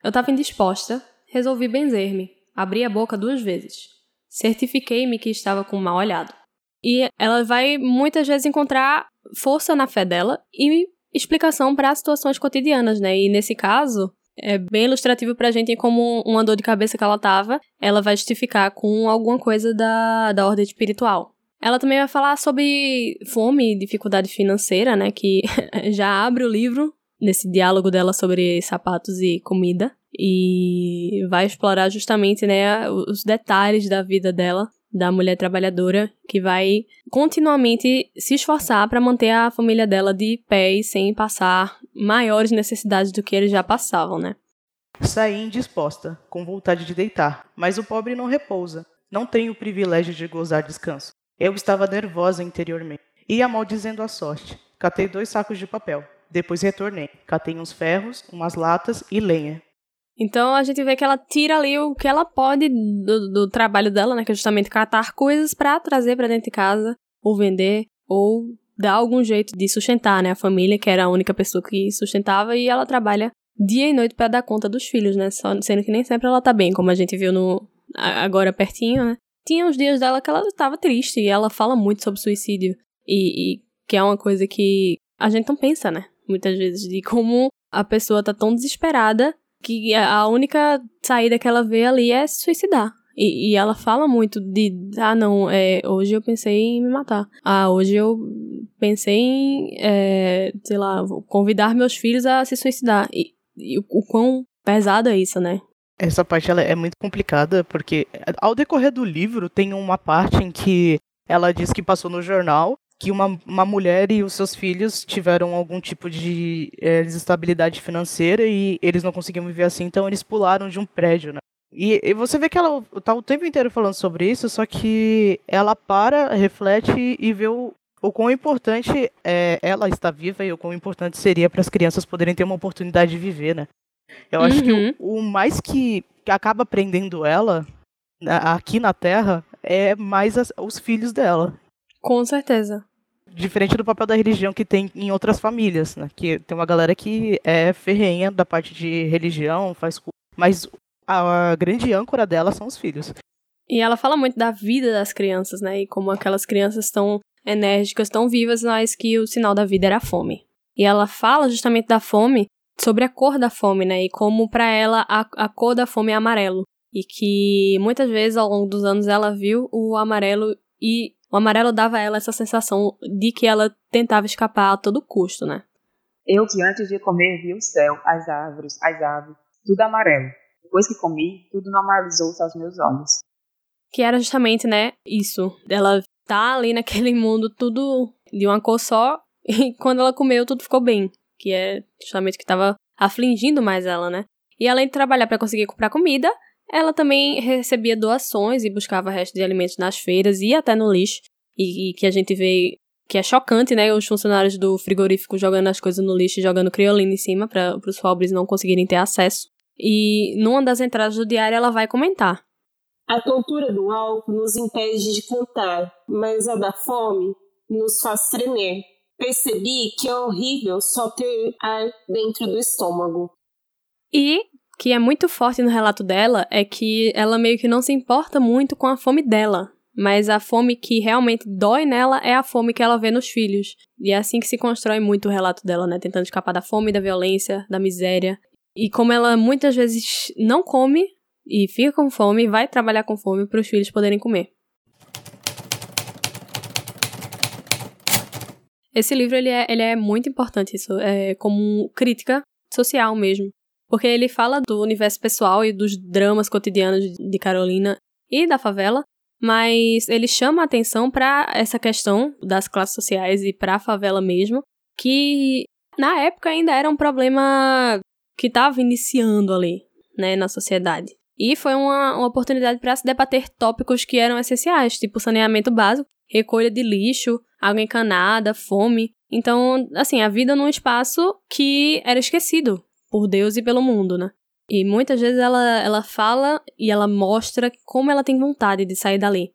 eu estava indisposta, resolvi benzer-me, abri a boca duas vezes. Certifiquei-me que estava com um mal olhado. E ela vai muitas vezes encontrar força na fé dela e explicação para situações cotidianas, né? E nesse caso, é bem ilustrativo pra gente como uma dor de cabeça que ela tava, ela vai justificar com alguma coisa da, da ordem espiritual. Ela também vai falar sobre fome e dificuldade financeira, né? Que já abre o livro nesse diálogo dela sobre sapatos e comida e vai explorar justamente, né, os detalhes da vida dela da mulher trabalhadora que vai continuamente se esforçar para manter a família dela de pé e sem passar maiores necessidades do que eles já passavam, né? Saí indisposta, com vontade de deitar, mas o pobre não repousa. Não tem o privilégio de gozar descanso. Eu estava nervosa interiormente. Ia maldizendo a sorte. Catei dois sacos de papel. Depois retornei. Catei uns ferros, umas latas e lenha. Então a gente vê que ela tira ali o que ela pode do, do trabalho dela, né? Que é justamente catar coisas para trazer para dentro de casa, ou vender, ou dar algum jeito de sustentar, né? A família, que era a única pessoa que sustentava, e ela trabalha dia e noite para dar conta dos filhos, né? Só, sendo que nem sempre ela tá bem, como a gente viu no agora pertinho, né? Tinha os dias dela que ela estava triste e ela fala muito sobre suicídio e, e que é uma coisa que a gente não pensa, né? Muitas vezes de como a pessoa tá tão desesperada que a única saída que ela vê ali é se suicidar. E, e, ela fala muito de, ah, não, é, hoje eu pensei em me matar. Ah, hoje eu pensei em, é, sei lá, convidar meus filhos a se suicidar. E, e o, o quão pesado é isso, né? Essa parte ela é muito complicada, porque ao decorrer do livro tem uma parte em que ela diz que passou no jornal que uma, uma mulher e os seus filhos tiveram algum tipo de é, desestabilidade financeira e eles não conseguiam viver assim, então eles pularam de um prédio, né? E, e, você vê que ela tá o tempo inteiro falando sobre isso, só que ela para, reflete e vê o, o quão importante é, ela está viva e o quão importante seria para as crianças poderem ter uma oportunidade de viver, né? Eu uhum. acho que o, uhum. o mais que, que acaba prendendo ela aqui na Terra é mais as, os filhos dela. Com certeza. Diferente do papel da religião que tem em outras famílias, né? Que tem uma galera que é ferrenha da parte de religião, faz mas a grande âncora dela são os filhos. E ela fala muito da vida das crianças, né? E como aquelas crianças tão enérgicas, tão vivas, mas que o sinal da vida era a fome. E ela fala justamente da fome, sobre a cor da fome, né? E como para ela a, a cor da fome é amarelo. E que muitas vezes ao longo dos anos ela viu o amarelo e o amarelo dava a ela essa sensação de que ela tentava escapar a todo custo, né? Eu que antes de comer vi o céu, as árvores, as aves, tudo amarelo. Depois que comi, tudo normalizou-se aos meus olhos. Que era justamente, né, isso. Ela tá ali naquele mundo tudo de uma cor só, e quando ela comeu, tudo ficou bem. Que é justamente o que estava afligindo mais ela, né? E além de trabalhar para conseguir comprar comida, ela também recebia doações e buscava restos de alimentos nas feiras e até no lixo. E, e, que a gente vê que é chocante, né? Os funcionários do frigorífico jogando as coisas no lixo e jogando criolina em cima para os pobres não conseguirem ter acesso. E numa das entradas do diário ela vai comentar. A tontura do álcool nos impede de cantar, mas a da fome nos faz tremer. Percebi que é horrível só ter ar dentro do estômago. E que é muito forte no relato dela é que ela meio que não se importa muito com a fome dela, mas a fome que realmente dói nela é a fome que ela vê nos filhos. E é assim que se constrói muito o relato dela, né? Tentando escapar da fome, da violência, da miséria. E como ela muitas vezes não come e fica com fome, vai trabalhar com fome para os filhos poderem comer. Esse livro ele é, ele é muito importante, isso é como crítica social mesmo. Porque ele fala do universo pessoal e dos dramas cotidianos de Carolina e da favela, mas ele chama a atenção para essa questão das classes sociais e para a favela mesmo, que na época ainda era um problema que estava iniciando ali, né, na sociedade. E foi uma, uma oportunidade para se debater tópicos que eram essenciais, tipo saneamento básico, recolha de lixo, água encanada, fome. Então, assim, a vida num espaço que era esquecido por Deus e pelo mundo, né? E muitas vezes ela, ela fala e ela mostra como ela tem vontade de sair dali.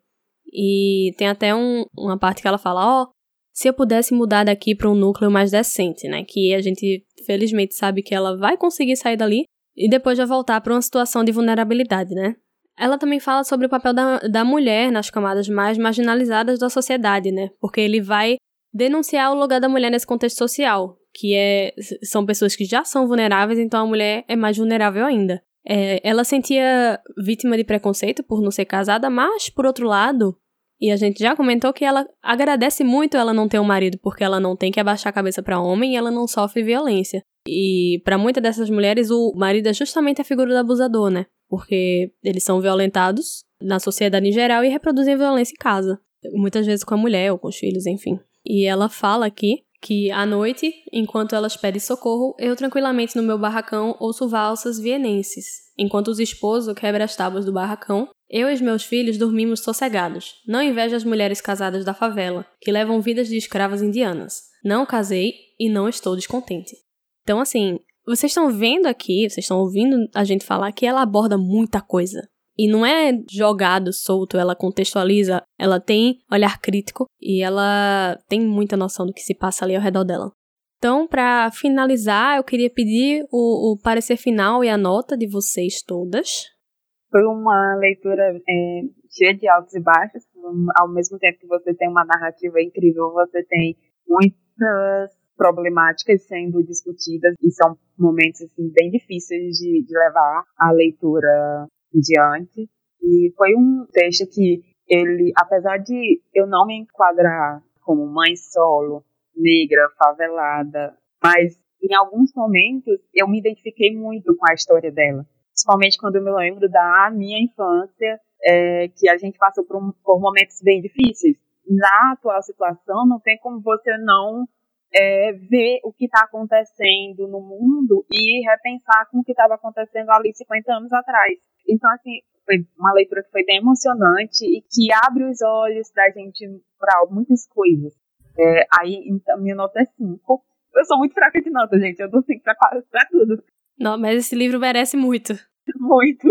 E tem até um, uma parte que ela fala: Ó, oh, se eu pudesse mudar daqui para um núcleo mais decente, né? Que a gente felizmente sabe que ela vai conseguir sair dali e depois já voltar para uma situação de vulnerabilidade, né? Ela também fala sobre o papel da, da mulher nas camadas mais marginalizadas da sociedade, né? Porque ele vai denunciar o lugar da mulher nesse contexto social, que é são pessoas que já são vulneráveis, então a mulher é mais vulnerável ainda. É, ela sentia vítima de preconceito por não ser casada, mas por outro lado, e a gente já comentou que ela agradece muito ela não ter um marido, porque ela não tem que abaixar a cabeça para homem e ela não sofre violência. E para muitas dessas mulheres, o marido é justamente a figura do abusador, né? Porque eles são violentados na sociedade em geral e reproduzem violência em casa. Muitas vezes com a mulher ou com os filhos, enfim. E ela fala aqui que à noite, enquanto elas pedem socorro, eu tranquilamente no meu barracão ouço valsas vienenses, enquanto os esposos quebram as tábuas do barracão. Eu e os meus filhos dormimos sossegados. Não invejo as mulheres casadas da favela, que levam vidas de escravas indianas. Não casei e não estou descontente. Então, assim, vocês estão vendo aqui, vocês estão ouvindo a gente falar que ela aborda muita coisa. E não é jogado, solto, ela contextualiza, ela tem olhar crítico e ela tem muita noção do que se passa ali ao redor dela. Então, para finalizar, eu queria pedir o, o, parecer final e a nota de vocês todas. Foi uma leitura é, cheia de altos e baixos. Ao mesmo tempo que você tem uma narrativa incrível, você tem muitas problemáticas sendo discutidas e são momentos assim, bem difíceis de, de levar a leitura diante. E foi um texto que ele, apesar de eu não me enquadrar como mãe solo, negra, favelada, mas em alguns momentos eu me identifiquei muito com a história dela. Principalmente quando eu me lembro da minha infância, é, que a gente passou por, um, por momentos bem difíceis. Na atual situação, não tem como você não é, ver o que está acontecendo no mundo e repensar com o que estava acontecendo ali 50 anos atrás. Então, assim, foi uma leitura que foi bem emocionante e que abre os olhos da gente para muitas coisas. É, aí, então, minha nota é 5. Eu sou muito fraca de nota, gente. Eu dou 5 para tudo. Não, mas esse livro merece muito. Muito.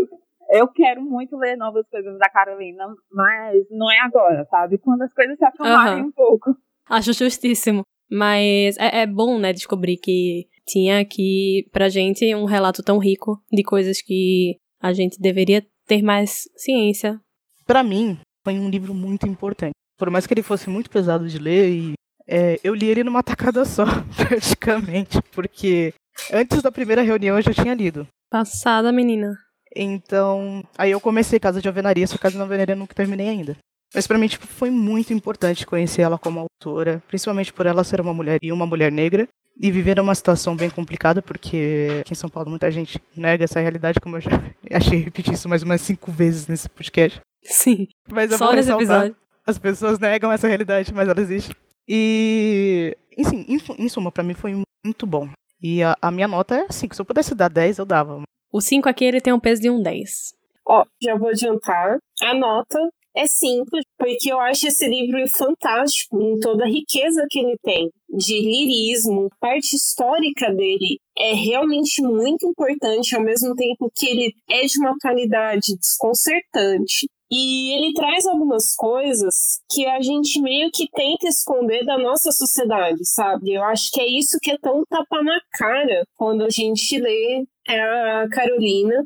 Eu quero muito ler novas coisas da Carolina, mas não é agora, sabe? Quando as coisas se acalmarem uhum. um pouco. Acho justíssimo. Mas é, é bom, né, descobrir que tinha aqui pra gente um relato tão rico de coisas que a gente deveria ter mais ciência. Para mim, foi um livro muito importante. Por mais que ele fosse muito pesado de ler, e, é, eu li ele numa tacada só, praticamente, porque antes da primeira reunião eu já tinha lido. Passada, menina. Então, aí eu comecei Casa de Alvenaria, só Casa de Alvenaria eu nunca terminei ainda. Mas para mim tipo, foi muito importante conhecer ela como autora, principalmente por ela ser uma mulher e uma mulher negra, e viver uma situação bem complicada, porque aqui em São Paulo muita gente nega essa realidade, como eu já achei repetir isso mais umas cinco vezes nesse podcast. Sim. Mas Só nesse episódio. As pessoas negam essa realidade, mas ela existe. E, enfim, em suma, para mim foi muito bom. E a, a minha nota é 5. Se eu pudesse dar 10, eu dava. O 5 aqui ele tem um peso de um 10. Ó, já vou adiantar. A nota é simples, porque eu acho esse livro fantástico em toda a riqueza que ele tem de lirismo, parte histórica dele é realmente muito importante, ao mesmo tempo que ele é de uma qualidade desconcertante. E ele traz algumas coisas que a gente meio que tenta esconder da nossa sociedade, sabe? Eu acho que é isso que é tão tapa na cara quando a gente lê a Carolina,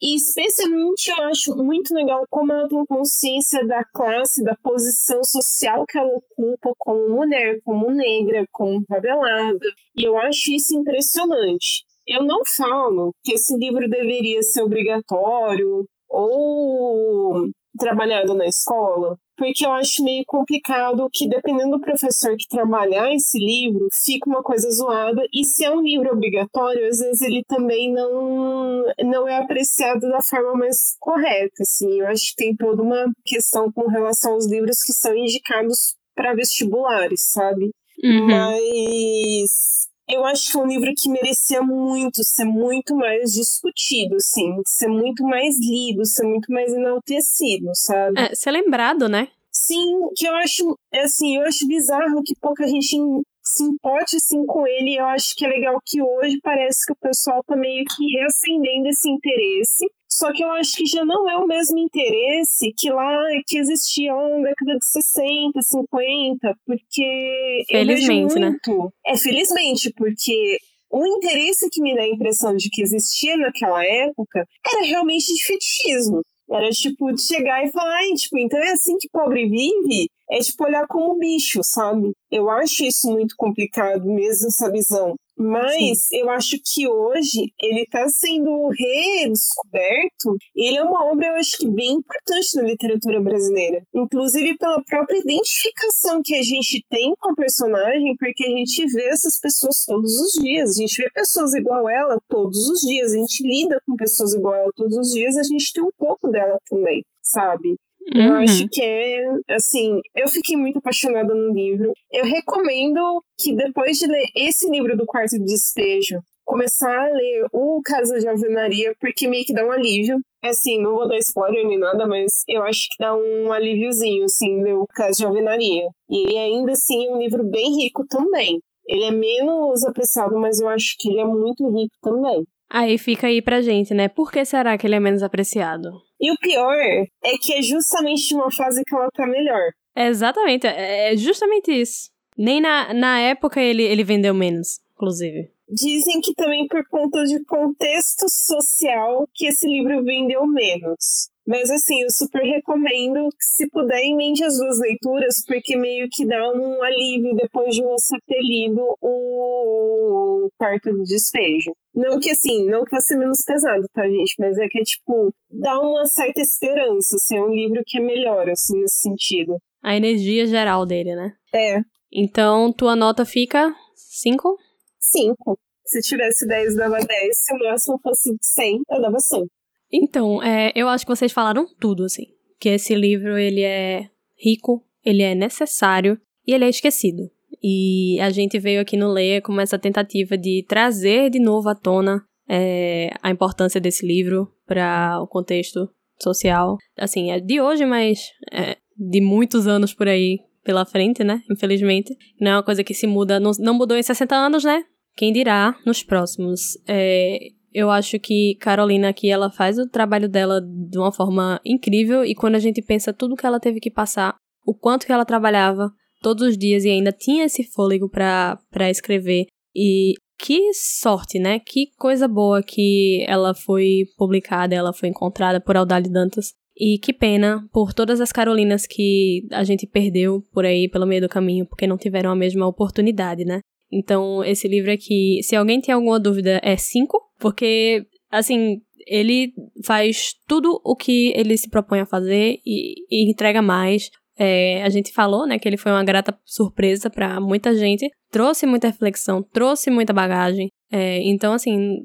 e especialmente eu acho muito legal como ela tem consciência da classe, da posição social que ela ocupa como mulher, como negra, como favelada. E eu acho isso impressionante. Eu não falo que esse livro deveria ser obrigatório ou trabalhado na escola, porque eu acho meio complicado que, dependendo do professor que trabalhar esse livro, fica uma coisa zoada. E se é um livro obrigatório, às vezes ele também não, não é apreciado da forma mais correta. Assim. Eu acho que tem toda uma questão com relação aos livros que são indicados para vestibulares, sabe? Uhum. Mas eu acho que é um livro que merecia muito ser muito mais discutido, assim, ser muito mais lido, ser muito mais enaltecido, sabe? É, ser lembrado, né? Sim, que eu acho, assim, eu acho bizarro que pouca gente se importe assim com ele. Eu acho que é legal que hoje parece que o pessoal tá meio que reacendendo esse interesse. Só que eu acho que já não é o mesmo interesse que lá que existia na década de 60, 50, porque felizmente, né? né? É felizmente, porque o interesse que me dá a impressão de que existia naquela época era realmente de fetichismo. Era tipo de chegar e falar, tipo, então é assim que pobre vive? É tipo olhar como bicho, sabe? Eu acho isso muito complicado mesmo, essa visão. Mas Sim. eu acho que hoje ele está sendo redescoberto. Ele é uma obra, eu acho que bem importante na literatura brasileira. Inclusive pela própria identificação que a gente tem com a personagem, porque a gente vê essas pessoas todos os dias. A gente vê pessoas igual ela todos os dias. A gente lida com pessoas igual ela todos os dias. A gente tem um pouco dela também, sabe? Uhum. Eu acho que é, assim, eu fiquei muito apaixonada no livro. Eu recomendo que depois de ler esse livro do Quarto de Despejo, começar a ler o Casa de Alvenaria, porque meio que dá um alívio. Assim, não vou dar spoiler nem nada, mas eu acho que dá um alíviozinho, assim, ler o Casa de Alvenaria. E ainda assim é um livro bem rico também. Ele é menos apreciado, mas eu acho que ele é muito rico também. Aí fica aí pra gente, né? Por que será que ele é menos apreciado? E o pior é que é justamente uma fase que ela tá melhor. É exatamente, é justamente isso. Nem na, na época ele, ele vendeu menos, inclusive. Dizem que também por conta de contexto social que esse livro vendeu menos. Mas assim, eu super recomendo que se puder emende as duas leituras, porque meio que dá um alívio depois de você ter lido o Quarto de Despejo. Não que assim, não que vai ser menos pesado, tá, gente? Mas é que, tipo, dá uma certa esperança, assim, é um livro que é melhor, assim, nesse sentido. A energia geral dele, né? É. Então, tua nota fica 5? 5. Se tivesse 10, dava 10. Se o máximo fosse 100, eu dava 100. Então, é, eu acho que vocês falaram tudo, assim. Que esse livro, ele é rico, ele é necessário e ele é esquecido. E a gente veio aqui no Leia com essa tentativa de trazer de novo à tona é, a importância desse livro para o contexto social. Assim, é de hoje, mas é de muitos anos por aí pela frente, né? Infelizmente. Não é uma coisa que se muda, não, não mudou em 60 anos, né? Quem dirá nos próximos. É, eu acho que Carolina aqui, ela faz o trabalho dela de uma forma incrível e quando a gente pensa tudo que ela teve que passar, o quanto que ela trabalhava todos os dias e ainda tinha esse fôlego para escrever e que sorte, né? Que coisa boa que ela foi publicada, ela foi encontrada por Aldali Dantas. E que pena por todas as Carolinas que a gente perdeu por aí pelo meio do caminho, porque não tiveram a mesma oportunidade, né? Então, esse livro aqui, se alguém tem alguma dúvida, é 5, porque, assim, ele faz tudo o que ele se propõe a fazer e, e entrega mais. É, a gente falou, né, que ele foi uma grata surpresa para muita gente, trouxe muita reflexão, trouxe muita bagagem. É, então, assim,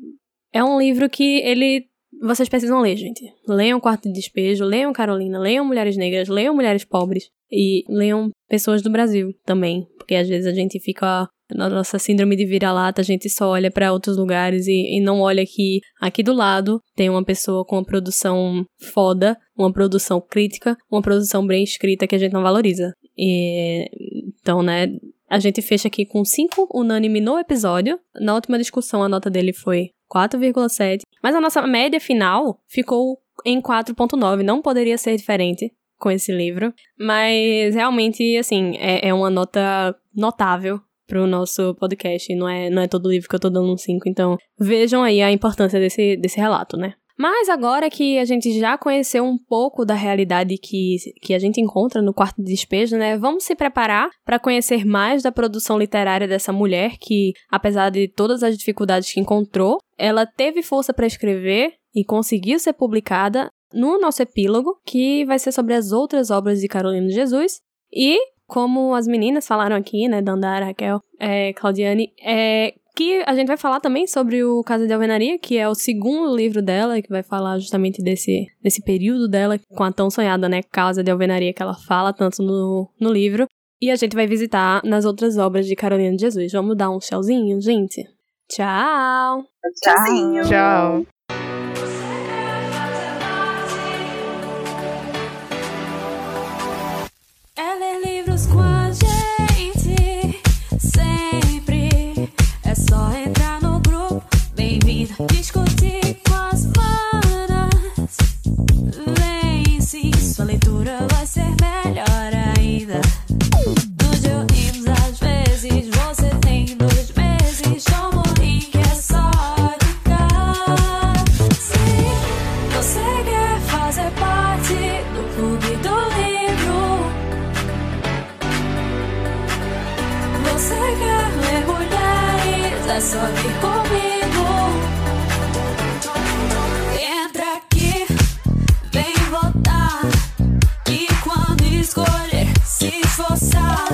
é um livro que ele. Vocês precisam ler, gente. Leiam Quarto de Despejo, leiam Carolina, leiam Mulheres Negras, leiam Mulheres Pobres e leiam pessoas do Brasil também. Porque às vezes a gente fica na nossa síndrome de vira-lata, a gente só olha para outros lugares e, e, não olha que aqui do lado tem uma pessoa com uma produção foda, uma produção crítica, uma produção bem escrita que a gente não valoriza. E, então, né, a gente fecha aqui com 5 unânime no episódio. Na última discussão, a nota dele foi 4,7. Mas a nossa média final ficou em 4,9. Não poderia ser diferente com esse livro. Mas realmente, assim, é, é uma nota notável pro nosso podcast. Não é, não é todo livro que eu tô dando um 5. Então, vejam aí a importância desse, desse relato, né? Mas agora que a gente já conheceu um pouco da realidade que, que a gente encontra no quarto de despejo, né? Vamos se preparar para conhecer mais da produção literária dessa mulher que, apesar de todas as dificuldades que encontrou, ela teve força para escrever e conseguiu ser publicada no nosso epílogo, que vai ser sobre as outras obras de Carolina Jesus. E como as meninas falaram aqui, né, Dandara, Raquel, é, Claudiane, é, que a gente vai falar também sobre o Casa de Alvenaria, que é o segundo livro dela, que vai falar justamente desse, desse período dela com a tão sonhada, né, Casa de Alvenaria, que ela fala tanto no, no livro. E a gente vai visitar nas outras obras de Carolina de Jesus. Vamos dar um tchauzinho, gente? Tchau! Tchauzinho! Tchau! Só entrar no grupo, bem-vindo, discutir com as manas. Vem sim, sua leitura vai ser melhor ainda. só vem comigo. Entra aqui, vem voltar. E quando escolher, se esforçar.